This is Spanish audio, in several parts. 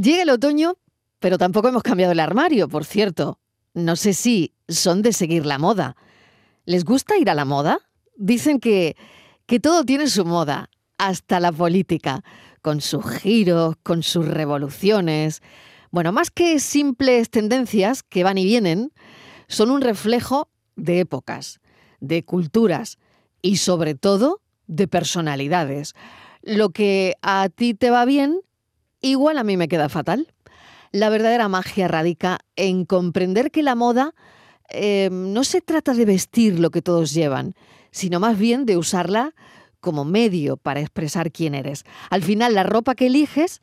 Llega el otoño, pero tampoco hemos cambiado el armario, por cierto. No sé si son de seguir la moda. ¿Les gusta ir a la moda? Dicen que, que todo tiene su moda, hasta la política, con sus giros, con sus revoluciones. Bueno, más que simples tendencias que van y vienen, son un reflejo de épocas, de culturas y sobre todo de personalidades. Lo que a ti te va bien, igual a mí me queda fatal. La verdadera magia radica en comprender que la moda eh, no se trata de vestir lo que todos llevan, sino más bien de usarla como medio para expresar quién eres. Al final, la ropa que eliges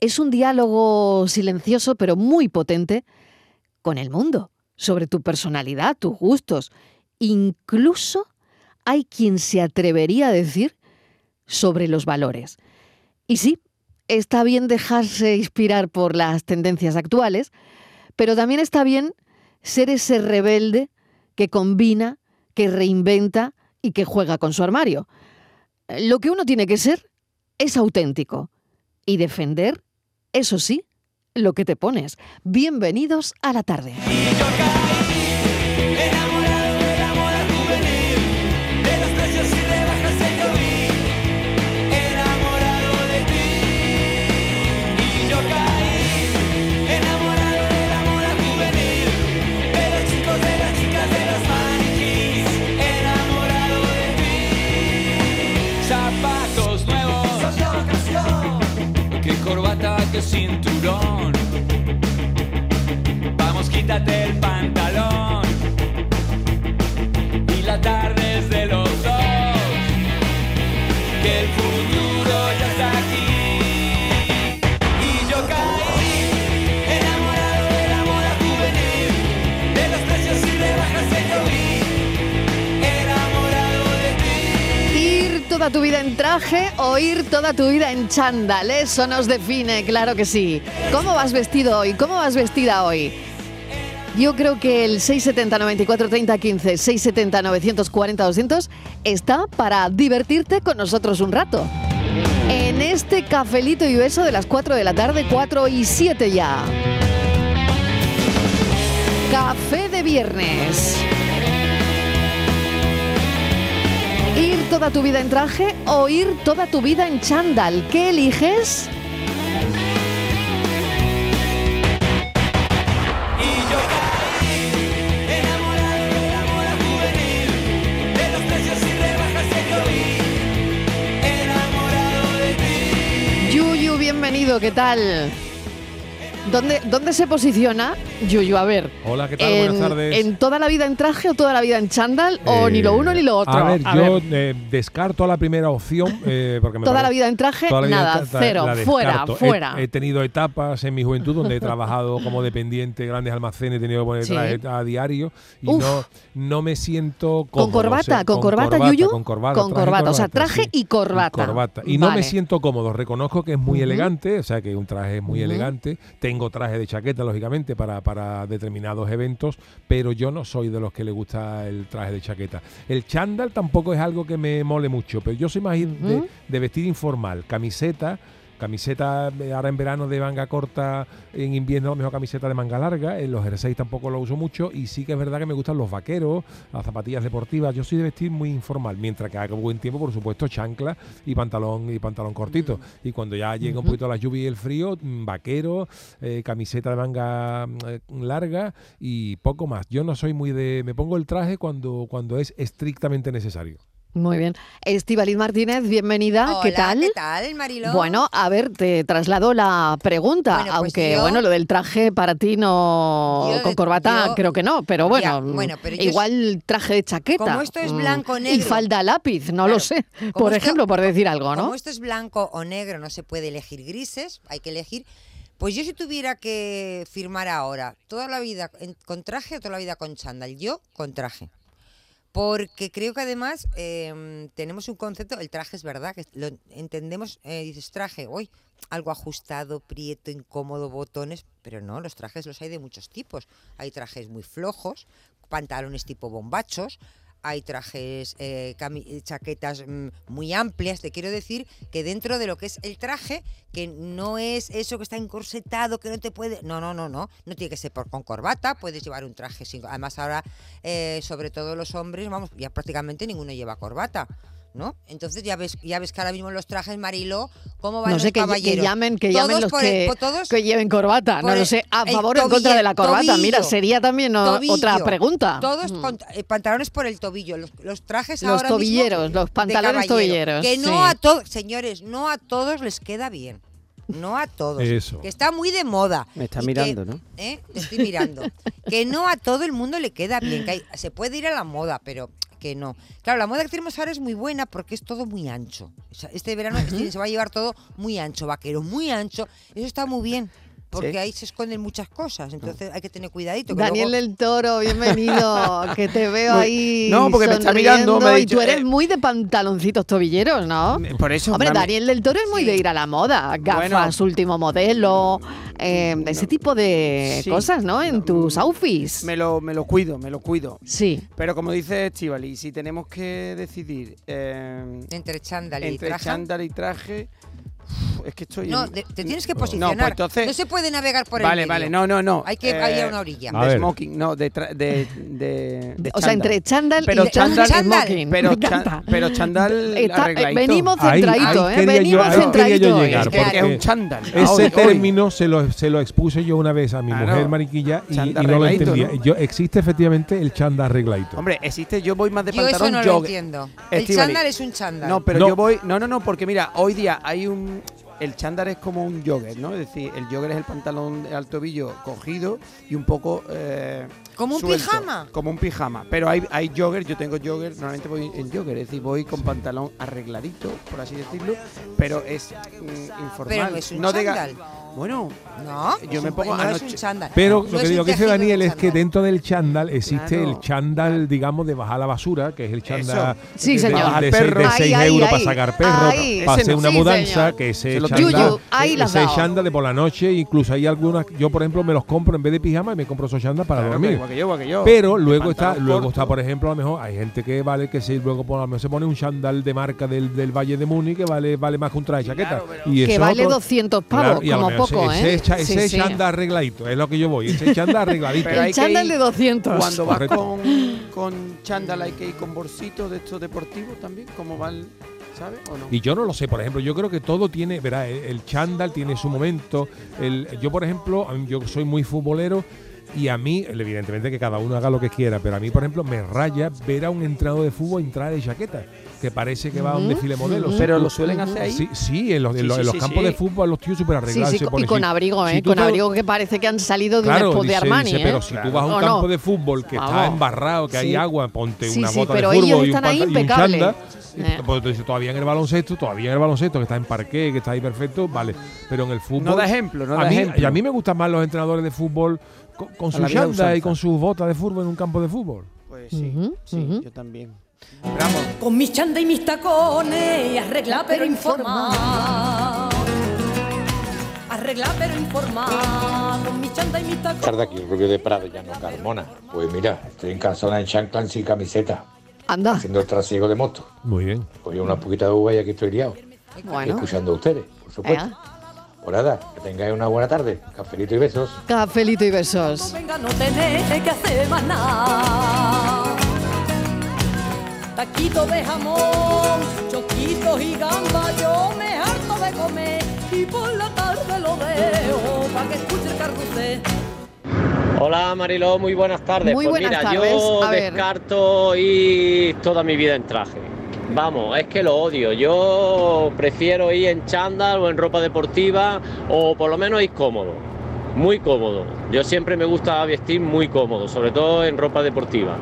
es un diálogo silencioso pero muy potente con el mundo, sobre tu personalidad, tus gustos. Incluso hay quien se atrevería a decir sobre los valores. Y sí, está bien dejarse inspirar por las tendencias actuales, pero también está bien ser ese rebelde que combina, que reinventa y que juega con su armario. Lo que uno tiene que ser es auténtico y defender, eso sí, lo que te pones. Bienvenidos a la tarde. sinto. Traje o ir toda tu vida en chándal, eso nos define, claro que sí. ¿Cómo vas vestido hoy? ¿Cómo vas vestida hoy? Yo creo que el 670 94 30 15, 670 940 200 está para divertirte con nosotros un rato. En este cafelito y beso de las 4 de la tarde, 4 y 7 ya. Café de viernes. Toda tu vida en traje o ir toda tu vida en chándal? ¿Qué eliges? Yuyu, bienvenido, ¿qué tal? ¿Dónde, ¿Dónde se posiciona Yuyu? A ver. Hola, ¿qué tal? en, Buenas tardes. ¿En toda la vida en traje o toda la vida en chándal? ¿O ni lo Eh, uno ni lo otro? A ver, yo eh, descarto la primera opción. eh, porque me Toda la vida en traje, vida nada, en tra- cero, fuera. He- fuera. He, tenido etapas en mi juventud donde he trabajado como dependiente, grandes almacenes, he tenido que poner Sí. traje a diario y Uf. no, no me siento ¿Con cómodo. corbata? o sea, ¿Con corbata, Yuyu? Con corbata, Con corbata, o sea, corbata, traje sí. y corbata. corbata. Y no Vale. me siento cómodo. Reconozco que es muy elegante, o sea, que un traje es muy elegante. Tengo traje de chaqueta, lógicamente, para, para determinados eventos, pero yo no soy de los que le gusta el traje de chaqueta. El chándal tampoco es algo que me mole mucho, pero yo soy más de, de vestir informal, camiseta. Camiseta eh, ahora en verano de manga corta, en invierno a lo mejor camiseta de manga larga, en los jerseys tampoco lo uso mucho y sí que es verdad que me gustan los vaqueros, las zapatillas deportivas, yo soy de vestir muy informal, mientras que haga buen tiempo, por supuesto, chancla y pantalón y pantalón cortito. Y cuando ya llega un poquito la lluvia y el frío, mm, vaquero, eh, camiseta de manga mm, eh, larga y poco más. Yo no soy muy de... Me pongo el traje cuando, cuando es estrictamente necesario. Muy bien. Estivaliz Martínez, bienvenida. Hola, ¿Qué tal? ¿Qué tal, Mariló? Bueno, a ver, te traslado la pregunta, Bueno, pues aunque yo- bueno, lo del traje para ti no, Yo- con corbata yo- creo que no, pero bueno, Ya, bueno, pero yo- igual traje de chaqueta. Como esto es mm, blanco, Y negro. falda a lápiz, no lo sé, por esto- ejemplo, por decir algo, ¿no? Como esto es blanco o negro, no se puede elegir grises, hay que elegir. Pues yo si tuviera que firmar ahora, toda la vida con traje o toda la vida con chándal, yo con traje. Porque creo que además eh, tenemos un concepto, el traje es verdad, que lo entendemos, eh, dices traje, hoy algo ajustado, prieto, incómodo, botones, pero no, los trajes los hay de muchos tipos. Hay trajes muy flojos, pantalones tipo bombachos, hay trajes, eh, chaquetas mm, muy amplias. Te quiero decir que dentro de lo que es el traje, que no es eso que está encorsetado, que no te puede. No, no, no, no. No tiene que ser por, con corbata. Puedes llevar un traje sin. Además, ahora, eh, sobre todo los hombres, vamos, ya prácticamente ninguno lleva corbata. ¿No? Entonces ya ves, ya ves que ahora mismo los trajes Marilo, ¿cómo van No los sé, que, que caballeros? llamen, que llamen Todos los por el- que, todos que lleven corbata. No lo sé, a favor o en contra de la tobillo- corbata. Mira, sería también o- tobillo, otra pregunta. Todos Mm. con- eh, pantalones por el tobillo, los, los trajes Los ahora mismo tobilleros, los pantalones tobilleros, Que no sí. a todos, señores, no a todos les queda bien. No a todos. Eso. Que está muy de moda. Me está mirando, que- ¿no? ¿eh? Te estoy mirando. que no a todo el mundo le queda bien. Que hay- se puede ir a la moda, pero que no. Claro, la moda que tenemos ahora es muy buena porque es todo muy ancho. O sea, este verano este- se va a llevar todo muy ancho, vaquero, muy ancho. Eso está muy bien. Porque Sí. ahí se esconden muchas cosas. Entonces hay que tener cuidadito. que Daniel luego- del Toro, bienvenido, que te veo ahí. No, porque me está mirando, me ha sonriendo, dicho, Y tú eres eh, muy de pantaloncitos tobilleros, ¿no? Por eso. Hombre, Daniel del Toro es muy Sí. de ir a la moda, gafas, último modelo, eh, ese tipo de Sí. cosas, ¿no? En tus outfits. Me lo, me lo cuido, me lo cuido. Sí. Pero como dice Estivali, si tenemos que decidir eh, Entre chándal y entre traje. chándal y traje, es que estoy. No, en- de- te tienes que No, posicionar. pues entonces- No se puede navegar por el Vale, vale, no, no, no. Hay que ir a una orilla. A De smoking, no, de, tra- de, de, de O sea, chándal. entre chándal Pero y traje chándal- smoking. Pero, Me cha- encanta. pero chándal Está- eh, arregladito. venimos centradito, ahí ¿eh? Venimos yo centradito. llegar, Es que- porque es un chándal. Ese Hoy- hoy. término se lo, se lo expuse yo una vez a mi Claro. mujer mariquilla y, y Chándal no lo entendía. ¿no? Yo, existe efectivamente el chándal arregladito. Hombre, existe, yo voy más de Yo eso pantalón no lo entiendo. El chándal es un chándal. No, pero No. yo voy. No, no, no, porque mira, hoy día hay un. El chándal es como un jogger, ¿no? Es decir, el jogger es el pantalón al tobillo cogido y un poco. eh, ¿Como un suelto, pijama? Como un pijama. Pero hay, hay jogger, yo tengo jogger, normalmente voy en jogger, es decir, voy con pantalón arregladito, por así decirlo, pero es mm, informal. Pero no es un chándal. Bueno, No, Yo me pongo no es un anoche- chándal. Pero No lo que, lo que dice Daniel es que dentro del chándal existe Claro. el chándal, digamos, de bajar la basura, que es el chándal Sí, de, señor. de, Bajar de perro. seis- de Ahí, 6 ahí, euros para sacar perro, Ahí. para hacer una Sí, mudanza, señor. que ese chándal, Yuyu, ahí ese chándal de por la noche, incluso hay algunas, yo por ejemplo me los compro en vez de pijama y me compro esos chándal para claro, dormir. igual que yo, igual que yo. Pero luego está, luego está, por ejemplo, a lo mejor hay gente que vale que se luego por, a lo mejor se pone un chándal de marca del, del Valle de Múnich que vale, vale más que un traje de chaqueta. Claro, pero- y Que vale otro- 200 pavos, como poco, ese, ¿eh? Ese, cha- Sí, ese sí. chándal arregladito, es lo que yo voy, ese chándal arregladito. Pero El chándal de 200. Cuando vas con, con chándal hay que ir con bolsitos de estos deportivos también, como va el, ¿sabes? ¿O no? Y yo no lo sé, por ejemplo, yo creo que todo tiene, verá, el, el chándal tiene su momento. El, yo, por ejemplo, yo soy muy futbolero y a mí, evidentemente que cada uno haga lo que quiera, pero a mí, por ejemplo, me raya ver a un entrenador de fútbol entrar de chaqueta, que parece que va a un desfile modelo. ujú. Si Pero lo suelen hacer ahí. Sí, sí, en los, en Sí, los- en sí, los sí, campos sí. de fútbol los tíos súper arreglados. sí, y con así. abrigo, ¿eh? Si con te- abrigo que parece que han salido de Claro, un spot de Armani, dice, ¿eh? pero si tú vas a un ¿O campo no? de fútbol que está embarrado, que hay agua, ponte Sí, una sí, bota pero de ellos fútbol y un, están ahí y un chándal, Eh. pues, entonces, todavía en el baloncesto, todavía en el baloncesto que está en parqué, que está ahí perfecto, vale. Pero en el fútbol. No da ejemplo, no a mí, ejemplo. Y a mí me gustan más los entrenadores de fútbol con, con A su chándal y con sus botas de fútbol en un campo de fútbol. Pues sí, sí, yo también. Vamos, Con mis chanda y mis tacones, arregla pero informa. Arregla pero informa. Con mis chanda y mis tacones. tarde aquí, Rubio de Prado, Llano Carmona. Pues mira, estoy en calzona en chanclas sin camiseta, Anda, haciendo el trasiego de moto. Muy bien. Cogí una poquita de uva y aquí estoy liado. Y bueno. escuchando a ustedes, por supuesto. Venga. Pues nada, que tengáis una buena tarde. Cafelito y besos. Cafelito y besos. Venga, no tenés que hacer más nada. Taquito de jamón, choquitos y gamba, yo me harto de comer y por la tarde lo dejo para que escuche el carrusel. Hola Mariló, muy buenas tardes. Muy pues buenas mira, tardes. yo descarto ir toda mi vida en traje. Vamos, es que lo odio. Yo prefiero ir en chándal o en ropa deportiva o por lo menos ir cómodo. Muy cómodo. Yo siempre me gusta vestir muy cómodo, sobre todo en ropa deportiva.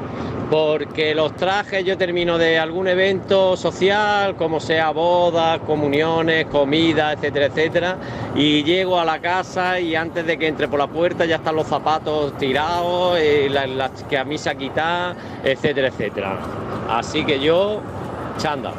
Porque los trajes yo termino de algún evento social, como sea bodas, comuniones, comida, etcétera, etcétera, y llego a la casa y antes de que entre por la puerta ya están los zapatos tirados, eh, la, la camisa quitada, etcétera, etcétera. Así que yo, chándal.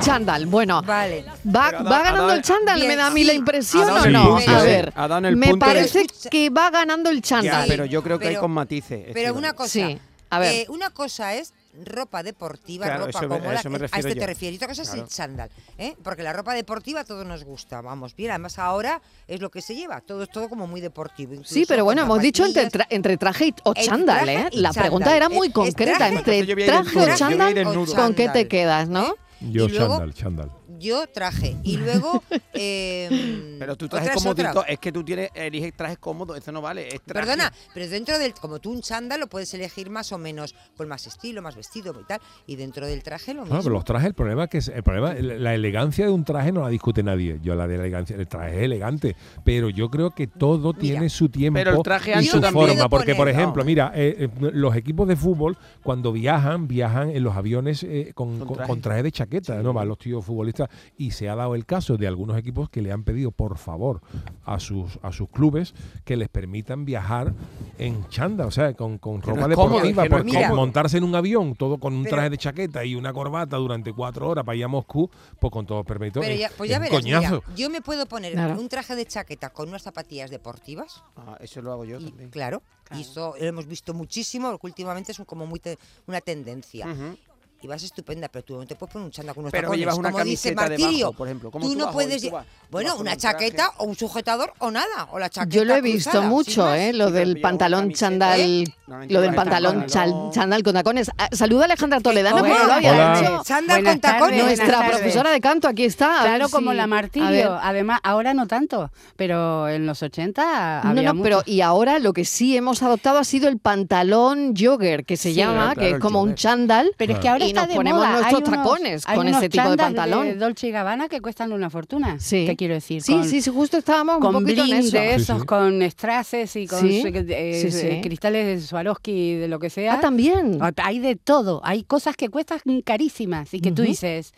Chándal, bueno. Vale. ¿Va, ganando el chándal? Bien, ¿Me da a mí sí. la impresión o no? punto, a ver, el me punto parece que va ganando el chándal. ya, pero yo creo que hay con matices. Pero una cosa. Sí, a ver. eh, una cosa es ropa deportiva, Claro, ropa eso a cómoda. eso me a refiero este te refieres. Y otra cosa es el chándal, ¿eh? Porque la ropa deportiva a todos nos gusta, vamos bien. Además ahora es lo que se lleva, todo es todo como muy deportivo. Sí, pero bueno, hemos dicho entre, tra- entre traje y- o chándal, traje ¿eh? y La pregunta era muy es concreta, traje- entre traje nudo, o chándal. ¿con qué te quedas, no? Yo chándal, chándal. Yo traje. Y luego. eh, Pero tú trajes comodito, es que tú tienes, eliges trajes cómodos, eso no vale, es traje. Perdona, pero dentro del. Como tú un chándal lo puedes elegir más o menos con más estilo, más vestido y tal. Y dentro del traje lo mismo. No, pero los trajes, el problema es que es- el problema, la elegancia de un traje no la discute nadie. Yo la de la elegancia, el traje es elegante, pero yo creo que todo Mira, tiene su tiempo pero el traje y su forma. Porque, por ejemplo, mira, eh, eh, los equipos de fútbol cuando viajan, viajan en los aviones eh, con, Con con- traje. con traje de chaqueta, ¿no? Van los tíos futbolistas y se ha dado el caso de algunos equipos que le han pedido, por favor, a sus a sus clubes que les permitan viajar en chanda, o sea, con, con no ropa cómodo, deportiva, no cómodo. montarse en un avión todo con un Pero- traje de chaqueta y una corbata durante cuatro horas para ir a Moscú, pues con todo permitido. Pero ya, pues es ya un verás, mira, coñazo. yo me puedo poner Claro. un traje de chaqueta con unas zapatillas deportivas. Ah, eso lo hago yo Y, también. claro, y eso lo hemos visto muchísimo, porque últimamente es como muy te- una tendencia. Ujú. Y vas estupenda, pero tú no te puedes poner un chándal con unos Pero tacones. llevas una como dice camiseta debajo, Martirio, por ejemplo. ¿Cómo tú, tú no vas puedes... Tú vas- vas bueno, una un chaqueta o un sujetador o nada, o la chaqueta Yo lo he visto cruzada, mucho. ¿eh? Lo pero del pantalón camiseta, chándal, ¿eh? lo del pantalón chándal con tacones. Ah, Saluda a Alejandra Toledano, que no lo había hecho. Chándal con tacones. Nuestra profesora de canto aquí está. Claro, como la. Martirio. Además, ahora no tanto, pero en los 80 No, había no, pero mucho. y ahora lo que sí hemos adoptado ha sido el pantalón jogger, que se llama, que es como un chándal. Pero es que ahora Y está nos de ponemos moda. nuestros Hay unos- tacones hay con unos ese tipo de pantalón. De Dolce y Gabbana que cuestan una fortuna. Sí. ¿Qué quiero decir? Sí, Con- sí, sí, justo estábamos un Con poquito en eso. de esos, sí. con strases y con Sí, eh, sí, sí. eh, cristales de Swarovski, de lo que sea. Ah, también. Ah, Hay de todo. Hay cosas que cuestan carísimas y que tú dices,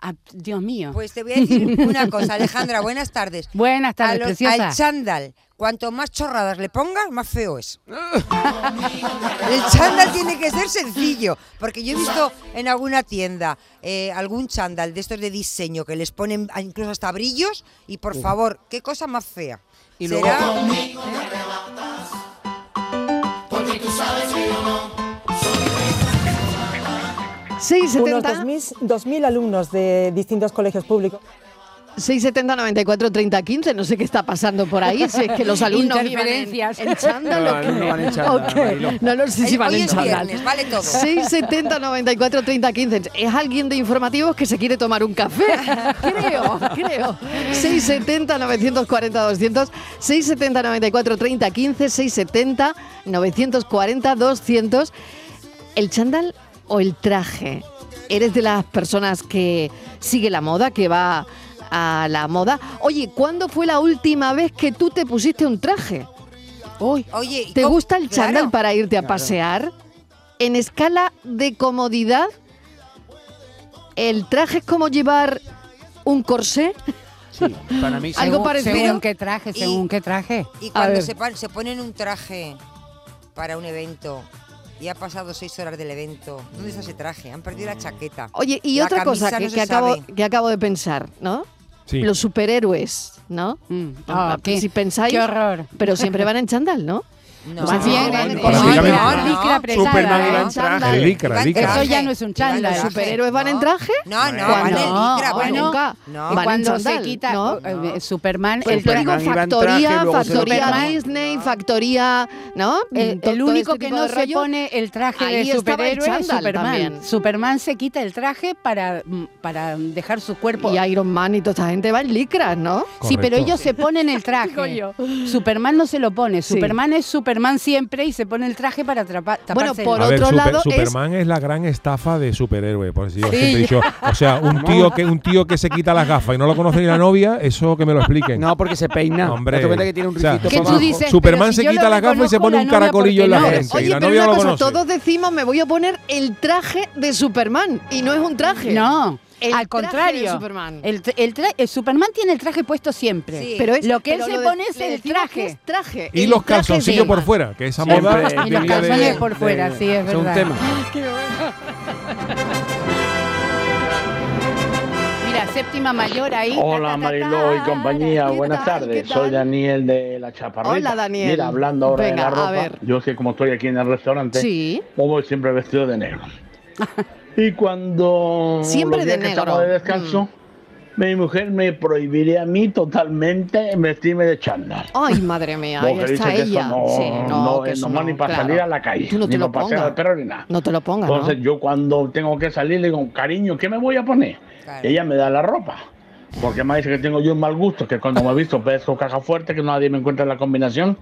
ah, Dios mío. Pues te voy a decir una cosa, Alejandra, buenas tardes. Buenas A tardes, los- preciosa. al chándal, cuanto más chorradas le pongas, más feo es. El chándal tiene que ser sencillo, porque yo he visto en alguna tienda eh, algún chándal de estos de diseño que les ponen incluso hasta brillos y por favor, qué cosa más fea. Y ¿Será? Unos 670 2.000 2.000 alumnos de distintos colegios públicos 670 94 30 15, no sé qué está pasando por ahí, si es que los alumnos iban en, Interferencias. en chándal No, no van en chándal. No, no sé si van en chándal. viernes, vale todo. 670 94 30 15. Es alguien de informativos que se quiere tomar un café. creo, creo. 670 940 200, 670 94 30 15, 670 940 200. ¿El chándal o el traje? ¿Eres de las personas que sigue la moda, que va a la moda? Oye, ¿cuándo fue la última vez que tú te pusiste un traje? Uy, Oye, ¿y ¿Te cómo- gusta el chándal claro. para irte a Claro. pasear? En escala de comodidad, ¿el traje es como llevar un corsé? Sí, para mí sí. Algo Según- parecido. Según qué traje, Y- según qué traje. Y cuando se, se ponen un traje para un evento y ha pasado seis horas del evento, ¿dónde está ese traje? Han perdido la chaqueta. Oye, y La otra cosa que, no que acabo, que acabo de pensar, ¿no? Sí. Los superhéroes, ¿no? Mm. Qué, si pensáis, qué horror. pero siempre van en chándal, ¿no? No, Más bien, Superman ¿eh? iba en traje. Licra, licra. Eso ya no es un chándal. ¿Los superhéroes van en traje? No, no, van en licra, bueno. cuando se quita ¿no? eh, Superman, Pues el, te digo factoría, factoría. Disney, factoría, ¿no? el- To- el único este que no se pone el traje Ahí de superhéroe es Superman. Superman se quita el traje para, mm, para dejar su cuerpo. Y Iron Man y toda esta gente va en licras, ¿no? Sí, pero ellos se ponen el traje. Yo. Superman no se lo pone. Superman es Superman siempre y se pone el traje para atrapa- taparse. Bueno, por A ver, otro Super- lado es- Superman es... la gran estafa de superhéroe, por si yo Sí. siempre he dicho, o sea, un tío que un tío que se quita las gafas y no lo conoce ni la novia, eso que me lo expliquen. No, porque se peina. Hombre. Que tiene un O sea, tú dices, Superman si se quita las gafas y se pone un caracolillo en la frente. Oye, y la pero novia una cosa, todos decimos me voy a poner el traje de Superman y no es un traje. No, El al traje contrario. de Superman. El, tra- el tra- el Superman tiene el traje puesto siempre. Sí. Pero es, Lo que él se pone es el que traje. es traje. Y los calzoncillos por fuera, que esa Siempre. moda Y los calzones por fuera, sí, es es un verdad. tema. Mira, séptima mayor ahí. Hola Mariló y compañía, ¿qué buenas tardes. ¿Qué Soy? Daniel de La Chaparrita. Hola, Daniel. Mira, hablando ahora Venga, de la ropa, yo sé como estoy aquí en el restaurante, Sí. yo voy siempre vestido de negro. Y cuando Siempre de negro. de descanso, mi mujer me prohibiría a mí totalmente vestirme de chándal. Ay, madre mía, ahí está ella. no, sí, no, no que eso normal ni para claro. salir a la calle, Tú no te ni lo para pasear pongas. al perro ni nada. No te lo pongas, ¿no? Entonces yo cuando tengo que salir le digo, cariño, ¿qué me voy a poner? Ella me da la ropa. Porque me dice que tengo yo un mal gusto, que cuando me he visto pesco caja fuerte, que nadie me encuentra la combinación.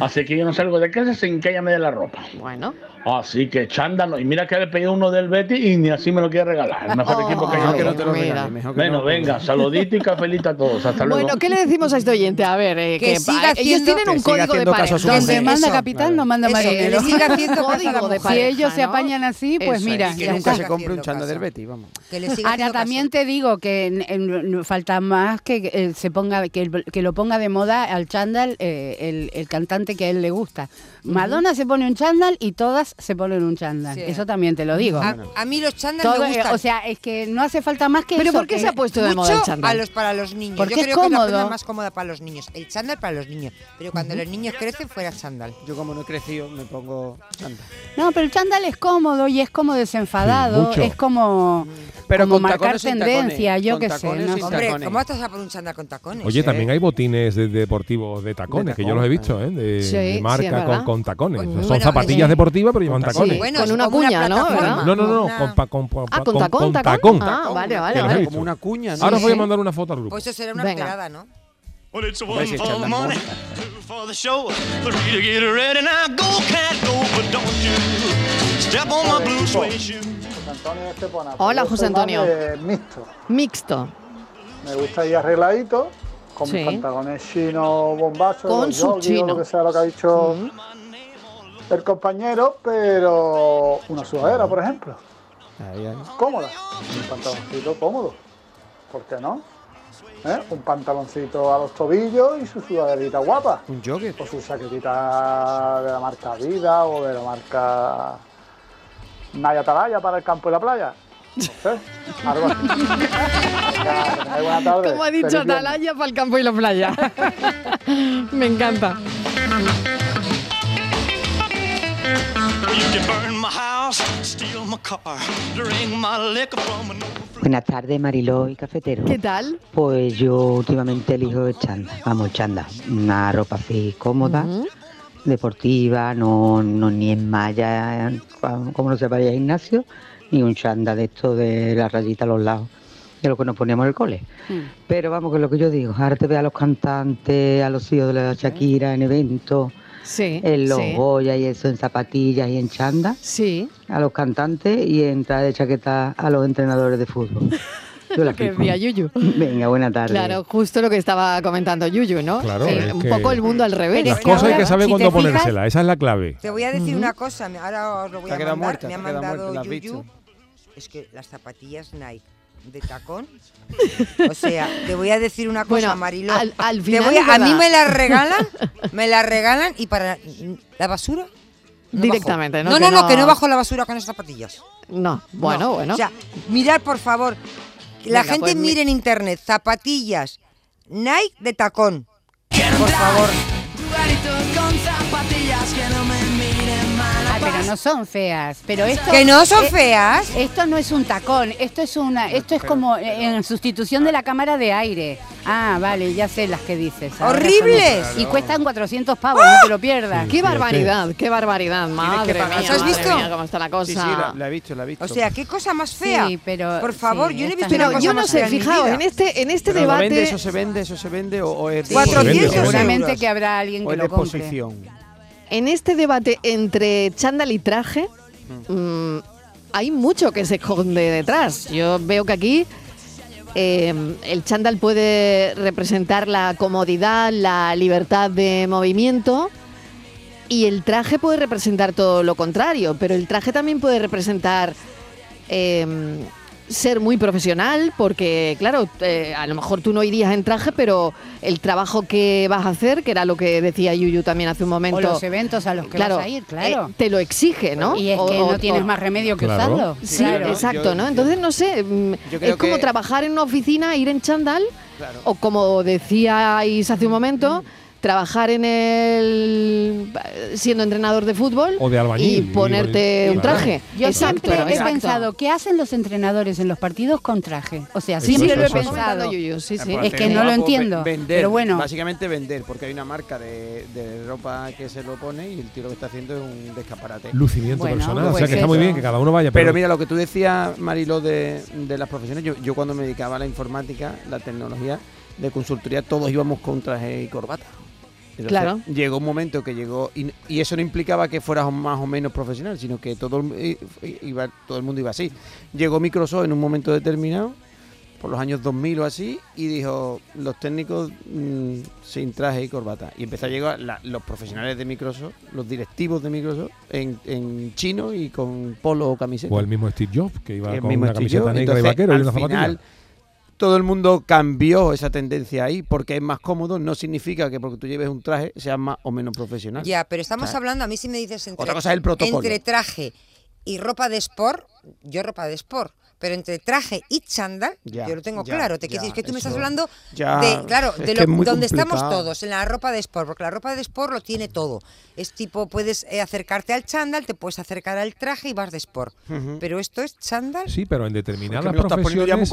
Así que yo no salgo de casa sin que ella me dé la ropa. Bueno. Así que chándalo. Y mira que le pedí uno del Betty y ni así me lo quiere regalar. El mejor equipo que yo que no tengo. te lo mira. regale, mejor que Bueno, no. venga, saludito y cafelito a todos. Hasta luego. Bueno, ¿qué le decimos a este oyente? A ver, eh, Que que, siga ah, ellos haciendo- tienen Que un código de pareja. Donde manda Eso. capitán, no manda Eso, que marinero. le siga haciendo de mujer. Si ellos se apañan así, pues Eso mira, es. Que nunca se compre un chándal del. Betty, vamos. Que le siga Ahora también caso. te digo que en- en- falta más que eh, se ponga que, el- que lo ponga de moda al chándal eh, el, el cantante que a él le gusta. Madonna se pone un chándal y todas se ponen un chándal. Sí. Eso también te lo digo. A, a mí los chándal Todo, me gustan. o sea, es que no hace falta más que ¿Pero eso, por qué se ha puesto de moda el chándal? a los para los niños. Porque Yo es creo que es la cómodo. prenda más cómoda para los niños. El chándal para los niños. Pero cuando los niños crecen, fuera chándal. Yo como no he crecido, me pongo chándal. No, pero el chándal es cómodo y es como desenfadado, Sí, es como, Pero como con marcar tendencia, tacones. yo qué sé. no. Hombre, tacones. ¿cómo vas a por un chándal con tacones? Oye, también hay botines de- deportivos de tacones, De que yo los he visto, ¿eh? De, Sí, de marca con. Con tacones. Son bueno, zapatillas deportivas, pero llevan Con tacones. Bueno, Con una cuña, ¿no? No, no, no, una- con, pa- con, pa- Ah, con con- tacón, con tacón. Ah, vale, vale, vale. visto. Como una cuña, ¿no? Ahora os voy a mandar una foto al grupo. Pues eso será una Venga. pelada, ¿no? Well, it's Hombre, one si for echan the las money, moscas. two for the show, three to get ready. Now go, cat, go, but don't you step on my blue suede shoe. Antonio Estepona. Hola, José Antonio. mixto. Mixto. Me gusta ir arregladito, con Sí. mis pantalones chinos bombachos, Con su chino. lo que sea lo que ha dicho Mm. El compañero, pero una sudadera, por ejemplo, Ahí, ahí. cómoda. Un pantaloncito cómodo. ¿Por qué no? ¿Eh? Un pantaloncito a los tobillos y su sudaderita guapa. Un jogger. O su chaquetita de la marca Vida o de la marca Naya Atalaya para el campo y la playa. No sé, algo así. Venga, que tengáis buena tarde. Como ha dicho. Atalaya para el campo y la playa. Me encanta. Buenas tardes, Mariló y cafetero. ¿Qué tal? Pues yo últimamente elijo el chándal, vamos, el chándal, una ropa así cómoda, deportiva, no, no ni en malla, como no se vaya al gimnasio, ni un chándal de esto de la rayita a los lados, de lo que nos poníamos en el cole. Mm. Pero vamos, que es lo que yo digo, ahora te ve a los cantantes, a los hijos de la Shakira en eventos, Sí. en los sí. Goya y eso, en zapatillas y en chándal, Sí. a los cantantes y en traje de chaqueta a los entrenadores de fútbol. Yo la Que decía Yuyu. Venga, buena tarde. Claro, justo lo que estaba comentando Yuyu, ¿no? Claro, Sí, un que- poco el mundo al revés. Las que cosas hay que saber si cuándo fijas- ponérselas, esa es la clave. Te voy a decir una cosa, me- ahora os lo voy a mandar. muerta, me ha mandado muerta, Yuyu. Es que las zapatillas Nike de tacón. O sea, te voy a decir una cosa, Bueno, Mariló. al- al Te final voy a, mí me las regalan, me las regalan y para la basura. no Directamente, bajo. ¿no? No, no, no, no- que no bajo la basura con esas zapatillas. No, bueno, No. bueno. O sea, mirar, por favor. La Venga, gente pues mi- mire en internet zapatillas Nike de tacón. Por favor. No son feas. Pero esto Que no son eh, feas. Esto no es un tacón, esto es una, esto es como en sustitución de la cámara de aire. Ah, vale, ya sé las que dices. ahora ¡Horribles! son- Y cuestan 400 pavos, no te lo pierdas. Qué barbaridad, qué barbaridad, madre pagar. mía, ¿Has madre visto? mía, cómo está la cosa. Sí, sí, la, la he visto, la he visto. O sea, qué cosa más fea. Sí, pero Por favor, sí, yo no he esta visto no. una Pero cosa yo no más sé, fea en mi fijaos, vida. en este, en este Pero lo debate. vende, eso se vende, eso se vende o, o es de- 400 Se vende, Seguramente euros, que habrá alguien o que es de lo compre. exposición. En este debate entre chándal y traje, mm, hay mucho que se esconde detrás. Yo veo que aquí eh, el chándal puede representar la comodidad, la libertad de movimiento. Y el traje puede representar todo lo contrario, pero el traje también puede representar eh, ser muy profesional, porque claro, eh, a lo mejor tú no irías en traje, pero el trabajo que vas a hacer, que era lo que decía Yuyu también hace un momento, O los eventos a los que claro, vas a ir, claro. eh, te lo exige, ¿no? Y es O- que o- no tienes o- más remedio que Claro. usarlo. Sí, Claro. exacto, ¿no? Entonces, no sé, mm, es como que- trabajar en una oficina, ir en chándal, Claro. o como decíais hace un momento, trabajar en el siendo entrenador de fútbol O de albañil, y y ponerte un traje. Yo Exacto, siempre he exacto. pensado, ¿qué hacen los entrenadores en los partidos con traje? O sea, Eso, siempre eso, lo he pensado. Yuyu, sí, sí. Es que no lo entiendo. pues, Vender, Pero bueno, básicamente vender, porque hay una marca de, de ropa que se lo pone y el tío lo que está haciendo es un descaparate. Lucimiento Bueno, personal. o pues sea que está muy bien que cada uno vaya. Pero Pero, mira, lo que tú decías, Marilo, de, de las profesiones, yo, yo cuando me dedicaba a la informática, la tecnología, de consultoría, todos íbamos con traje y corbata. Entonces, Claro. Llegó un momento que llegó, y, y eso no implicaba que fueras más o menos profesional, sino que todo el, i- i- iba, todo el mundo iba así. Llegó Microsoft en un momento determinado, por los años 2000 o así, y dijo, los técnicos mm, sin traje y corbata. Y empezó a llegar la- los profesionales de Microsoft, los directivos de Microsoft, en, en chino y con polo o camiseta. o el mismo Steve Jobs, que iba El con mismo una Steve camiseta Jobs. negra y vaquero y al una zapatilla. Todo el mundo cambió esa tendencia ahí porque es más cómodo. No significa que porque tú lleves un traje seas más o menos profesional. Ya, pero estamos hablando, a mí si me dices entre, Otra cosa es el protocolo. entre traje y ropa de sport, yo ropa de sport, pero entre traje y chándal, Ya, yo lo tengo ya, claro. Te quiero decir que tú me estás hablando ya, de, claro, de lo- es donde estamos todos, en la ropa de sport, porque la ropa de sport lo tiene todo. Es tipo, puedes eh, acercarte al chándal, te puedes acercar al traje y vas de sport. Pero esto es chándal. Sí, pero en determinadas ya muy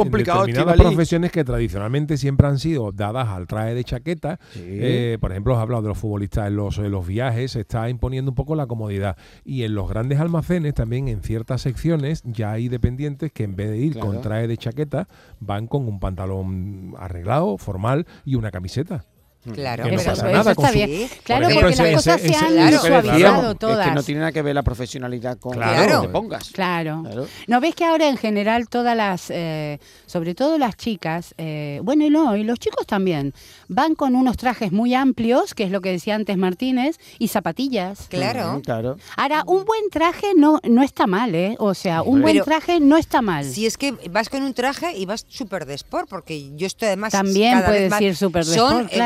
en profesiones que tradicionalmente siempre han sido dadas al traje de chaqueta, eh, por ejemplo, has hablado de los futbolistas en los, en los viajes, se está imponiendo un poco la comodidad. Y en los grandes almacenes, también en ciertas secciones, ya hay dependientes que en vez de ir Claro. con traje de chaqueta, van con un pantalón arreglado, formal y una camiseta. Claro, Que no eso, pasa eso nada está su- bien. Claro, ejemplo, porque las cosas ese- se han Claro. suavizado todas. Es que no tiene nada que ver la profesionalidad con Claro. lo que te pongas. Claro. Claro. ¿No ves que ahora en general todas las, eh, sobre todo las chicas, eh, bueno y no, y los chicos también, van con unos trajes muy amplios, que es lo que decía antes Martínez, y zapatillas? Claro. Claro. Ahora, un buen traje no, no está mal, ¿eh? O sea, un buen traje no está mal. Si es que vas con un traje y vas súper de sport, porque yo estoy además. También cada vez puedes más- ir súper de son, sport, eh,